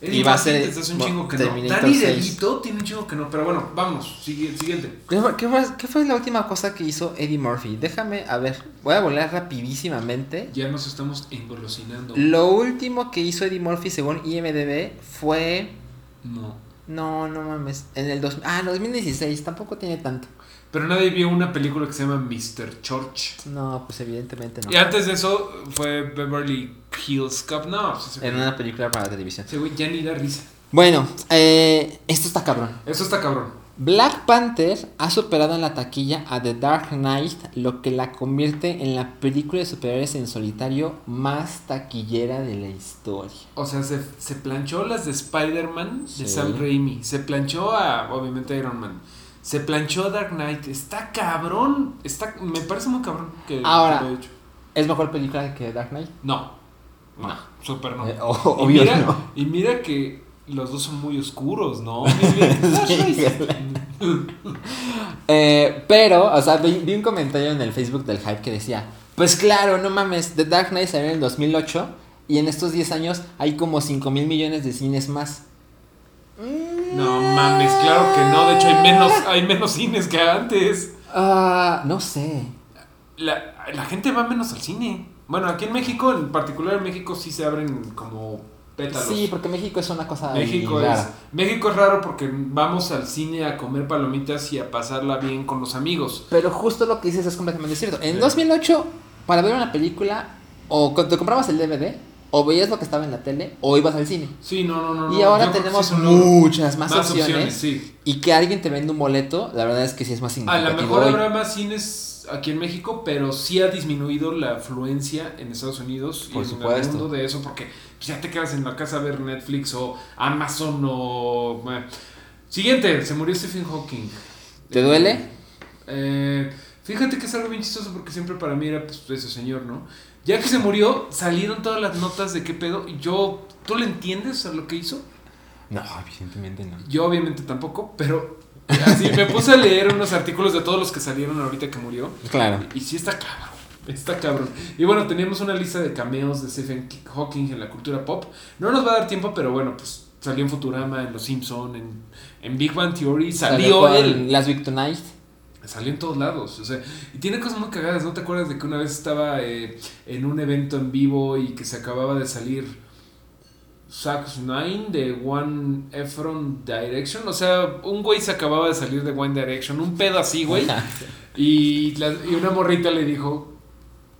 Eddie Y va a Murphy ser hace un chingo que no. Terminator Danny 6. DeVito tiene un chingo que no. Pero bueno, vamos. Siguiente. ¿Qué fue, qué fue- qué fue la última cosa que hizo Eddie Murphy? Déjame, a ver, voy a volar rapidísimamente. Ya nos estamos engolosinando. Lo último que hizo Eddie Murphy según IMDB fue... No. No, no mames. En el dos, ah, en 2016, tampoco tiene tanto. Pero nadie vio una película que se llama Mr. Church. No, pues evidentemente no. Y antes de eso fue Beverly Hills Cop. No, pues En una película para televisión. ese güey ya ni da risa. Bueno, eh, esto está cabrón. Eso está cabrón. Black Panther ha superado en la taquilla a The Dark Knight, lo que la convierte en la película de superhéroes en solitario más taquillera de la historia. O sea, se, se planchó las de Spider-Man Sí. de Sam Raimi. Se planchó a, obviamente, Iron Man. Se planchó Dark Knight. Está cabrón. Está, me parece muy cabrón que, Ahora. que lo haya hecho. ¿Es mejor película que Dark Knight? No. No. No. Súper no. Eh, y, obvio mira, no. y mira que los dos son muy oscuros, ¿no? <laughs> Sí. Eh, pero, o sea, vi, vi un comentario en el Facebook del Hype que decía, pues claro, no mames, The Dark Knight salió en el 2008 y en estos 10 años hay como 5 mil millones de cines más. No mames, claro que no. De hecho, hay menos, <laughs> hay menos cines que antes. Ah, no sé. La, la gente va menos al cine. Bueno, aquí en México, en particular en México, sí se abren como pétalos. Sí, porque México es una cosa México es. México es raro porque vamos al cine a comer palomitas y a pasarla bien con los amigos. Pero justo lo que dices es completamente cierto. En Sí. 2008, para ver una película, o te comprabas el DVD, o veías lo que estaba en la tele, o ibas al cine. Sí, no, no, no. y ahora tenemos sí muchas más, opciones. sí. Y que alguien te vende un boleto, la verdad es que sí es más A significativo. lo mejor hoy. habrá más cines aquí en México, pero sí ha disminuido la afluencia en Estados Unidos y Por en supuesto. el mundo de eso, porque pues, ya te quedas en la casa a ver Netflix o Amazon o... bueno. Siguiente, se murió Stephen Hawking. ¿Te duele? Eh, Fíjate que es algo bien chistoso porque siempre para mí era pues, ese señor, ¿no? Ya que se murió, salieron todas las notas de qué pedo. Y yo, ¿tú le entiendes a lo que hizo? No, evidentemente no. Yo obviamente tampoco, pero así me puse a leer unos artículos de todos los que salieron ahorita que murió. Claro. Y, y sí está cabrón. Está cabrón. Y bueno, teníamos una lista de cameos de Stephen Hawking en la cultura pop. No nos va a dar tiempo, pero bueno, pues salió en Futurama, en Los Simpson, en, en Big Bang Theory, salió con él. Las Victonight. Salió en todos lados, o sea, y tiene cosas muy cagadas, ¿no te acuerdas de que una vez estaba eh, en un evento en vivo y que se acababa de salir Sax 9 de One Efron Direction? O sea, un güey se acababa de salir de One Direction, un pedo así, güey, <laughs> y, la- y una morrita le dijo,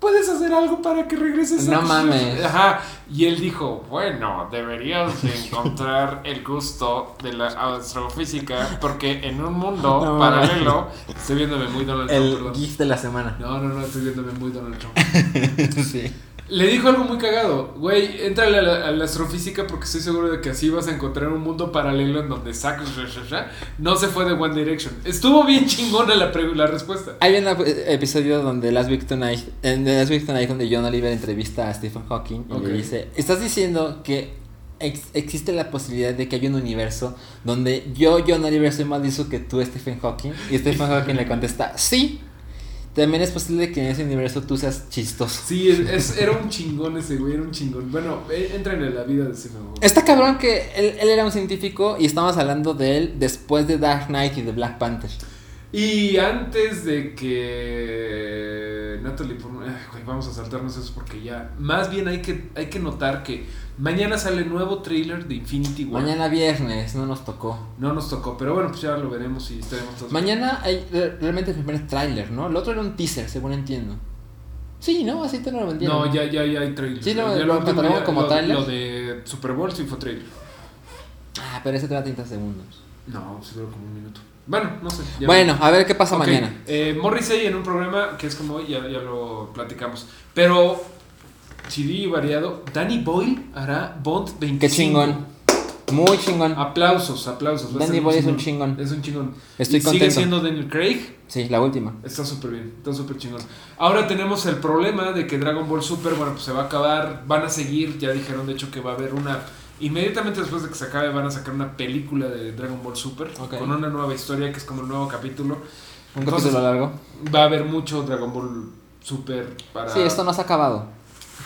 ¿puedes hacer algo para que regreses No a mames. Ajá, y él dijo, Bueno, deberías de encontrar el gusto de la astrofísica porque en un mundo <laughs> No, paralelo estoy viéndome muy Donald Trump, El perdón. GIF de la semana. No, no, no, estoy viéndome muy Donald Trump. <laughs> sí. Le dijo algo muy cagado. Güey, entra a la, a la astrofísica porque estoy seguro de que así vas a encontrar un mundo paralelo en donde Zack no se fue de One Direction. Estuvo bien chingona la, la respuesta. Hay un ep- episodio donde Las Victonight, en Las Victonight donde John Oliver entrevista a Stephen Hawking y le dice, estás diciendo que ex- existe la posibilidad de que haya un universo donde yo, John Oliver, soy más listo que tú, Stephen Hawking. Y Stephen Hawking le contesta, sí. También es posible que en ese universo tú seas chistoso. Sí, es, es- era un chingón ese güey, era un chingón. Bueno, eh, entren en la vida de Stephen Hawking. Está cabrón que él, él era un científico y estamos hablando de él después de Dark Knight y de Black Panther. Y antes de que Natalie Portman, vamos a saltarnos eso porque ya, más bien hay que hay que notar que mañana sale nuevo trailer de Infinity War. Mañana viernes, no nos tocó. No nos tocó, pero bueno, pues ya lo veremos y estaremos todos. Mañana hay re- realmente el primer tráiler, ¿no? El otro era un teaser, según entiendo. Sí, ¿no? Así te lo vendieron. No, ya, ya, ya hay trailer. Sí, lo- Ya como tráiler. Lo de Super Bowl sí fue trailer. Ah, pero ese te da 30 segundos. No, se duró como un minuto. Bueno, no sé. Bueno, a ver qué pasa mañana. Eh, Morrissey en un programa que es como hoy, ya, ya lo platicamos. Pero, CD variado, Danny Boyle hará Bond 25. Qué chingón. Muy chingón. Aplausos, aplausos. Danny Boyle es un chingón. Es un chingón. Estoy Y Sigue contento. siendo Daniel Craig. Sí, la última. Está súper bien, está súper chingón. Ahora tenemos el problema de que Dragon Ball Super, bueno, pues se va a acabar, van a seguir, ya dijeron de hecho que va a haber una, inmediatamente después de que se acabe van a sacar una película de Dragon Ball Super, con una nueva historia que es como el nuevo capítulo. Un Entonces, capítulo largo. Va a haber mucho Dragon Ball Super para... Sí, esto no se ha acabado.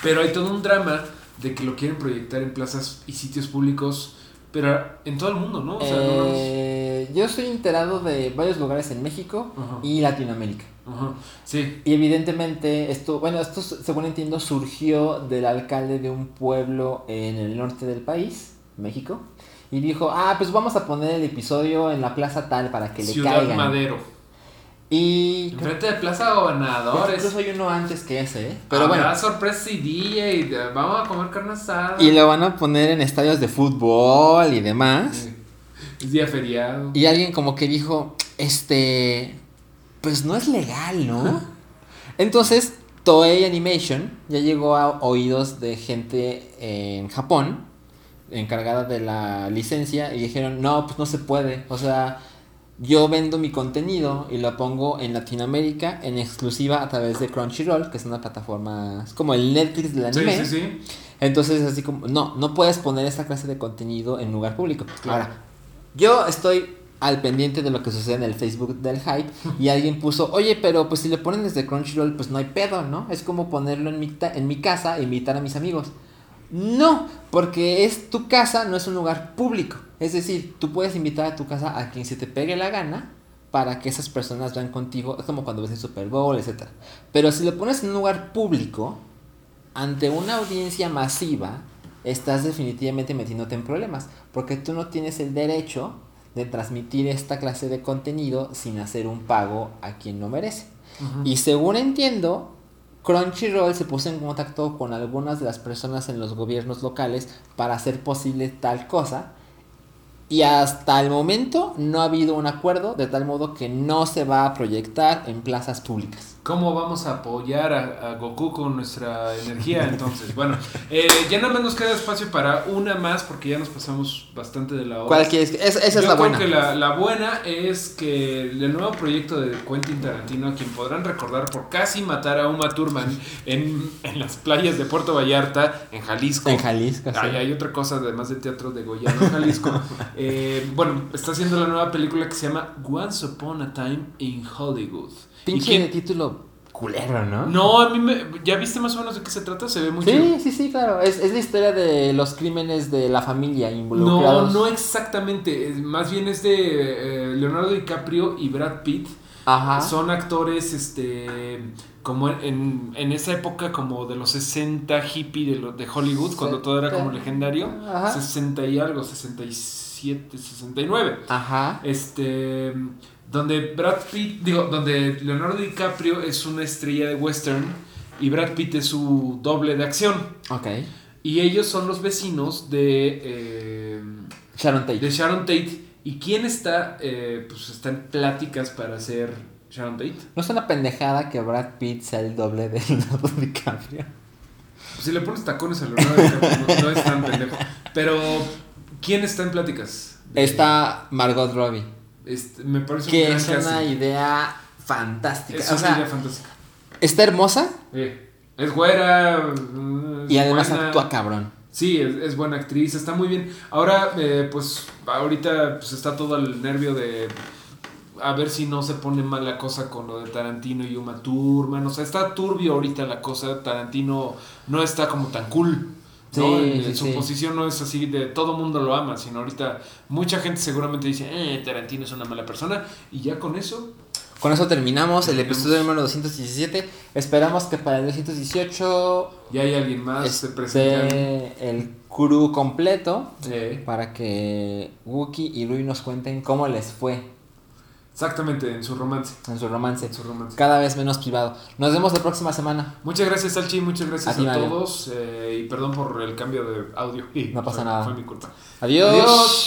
Pero hay todo un drama de que lo quieren proyectar en plazas y sitios públicos, pero en todo el mundo, ¿no? O sea, no Eh, yo estoy enterado de varios lugares en México y Latinoamérica. Ajá. Sí, Y evidentemente esto, bueno, esto según entiendo surgió del alcalde de un pueblo en el norte del país, México, y dijo, ah, pues vamos a poner el episodio en la plaza tal para que le Ciudad caigan. Madero. Y Enfrente de Plaza Pues, Gobernadores. incluso hay uno antes que ese, ¿eh? Pero Habrá bueno. sorpresa y DJ. de- Vamos a comer carne asada. Y lo van a poner en estadios de fútbol y demás. Es día feriado. Y alguien como que dijo, este, pues no es legal, ¿no? Entonces, Toei Animation ya llegó a oídos de gente en Japón, encargada de la licencia, y dijeron, no, pues no se puede. O sea, yo vendo mi contenido y lo pongo en Latinoamérica en exclusiva a través de Crunchyroll, que es una plataforma, es como el Netflix del Sí, anime. sí, sí. Entonces, así como, no, no puedes poner esta clase de contenido en lugar público. Claro. Ahora, yo estoy al pendiente de lo que sucede en el Facebook del hype y <laughs> alguien puso, oye, pero pues si le ponen desde Crunchyroll, pues no hay pedo, ¿no? Es como ponerlo en mi, ta- en mi casa e invitar a mis amigos. No, porque es tu casa, no es un lugar público. Es decir, tú puedes invitar a tu casa a quien se te pegue la gana para que esas personas vean contigo. Es como cuando ves el Super Bowl, etc. Pero si lo pones en un lugar público, ante una audiencia masiva, estás definitivamente metiéndote en problemas, porque tú no tienes el derecho de transmitir esta clase de contenido sin hacer un pago a quien no merece. Y según entiendo, Crunchyroll se puso en contacto con algunas de las personas en los gobiernos locales para hacer posible tal cosa. Y hasta el momento no ha habido un acuerdo de tal modo que no se va a proyectar en plazas públicas. ¿Cómo vamos a apoyar a, a Goku con nuestra energía? Entonces, bueno, eh, ya nada más nos queda espacio para una más porque ya nos pasamos bastante de la hora. ¿Cuál? Es- esa es Yo la creo buena. que la, la buena es que el nuevo proyecto de Quentin Tarantino, a quien podrán recordar por casi matar a Uma Thurman en, en las playas de Puerto Vallarta, en Jalisco. En Jalisco, sí. Ay, hay otra cosa además de teatro de Goyano en Jalisco. <laughs> Eh, bueno, está haciendo la nueva película que se llama Once Upon a Time in Hollywood. ¿Y Pinche quién- título culero, ¿no? No, a mí me... ¿Ya viste más o menos de qué se trata? Se ve muy chido. Sí, sí, sí, claro. Es, es la historia de los crímenes de la familia No, involucrados. no exactamente. Es- Más bien es de eh, Leonardo DiCaprio y Brad Pitt. Ajá. Son actores, este, como en, en esa época como de los 60 hippie de, lo- de Hollywood, cuando todo era como legendario. Ajá. 60 y algo, 67, 69. Ajá. Este, donde Brad Pitt, digo, donde Leonardo DiCaprio es una estrella de western y Brad Pitt es su doble de acción. Ok. Y ellos son los vecinos de, eh, Sharon Tate. de Sharon Tate. ¿Y quién está? Eh, pues está en pláticas para ser Sharon Tate. ¿No es una pendejada que Brad Pitt sea el doble de <laughs> Leonardo DiCaprio? Pues si le pones tacones a Leonardo DiCaprio, no, no es tan pendejo. Pero, ¿quién está en pláticas? Está Margot Robbie. este, me parece Que es una idea fantástica. Es o una sea, idea fantástica. está hermosa Eh, es güera. mm, y además buena. actúa cabrón. Sí, es, es buena actriz, está muy bien. Ahora, eh, pues, ahorita pues, está todo el nervio de a ver si no se pone mal la cosa con lo de Tarantino y Uma Thurman. O sea, está turbio ahorita la cosa. Tarantino no está como tan cool. ¿No? Sí, En- sí, su sí. posición no es así de todo mundo lo ama, sino ahorita mucha gente seguramente dice, eh, Tarantino es una mala persona. Y ya con eso, Con eso terminamos el episodio número 217. Esperamos que para el 218 ya hay alguien más se presenta. esté el crew completo para que Wookie y Rui nos cuenten cómo les fue exactamente, en su romance. en su romance. En su romance. Cada vez menos privado. Nos vemos la próxima semana. Muchas gracias, Salchi. Muchas gracias A todos. eh, y perdón por el cambio de audio. No pasa Fue- nada. Fue mi culpa. Adiós. Adiós.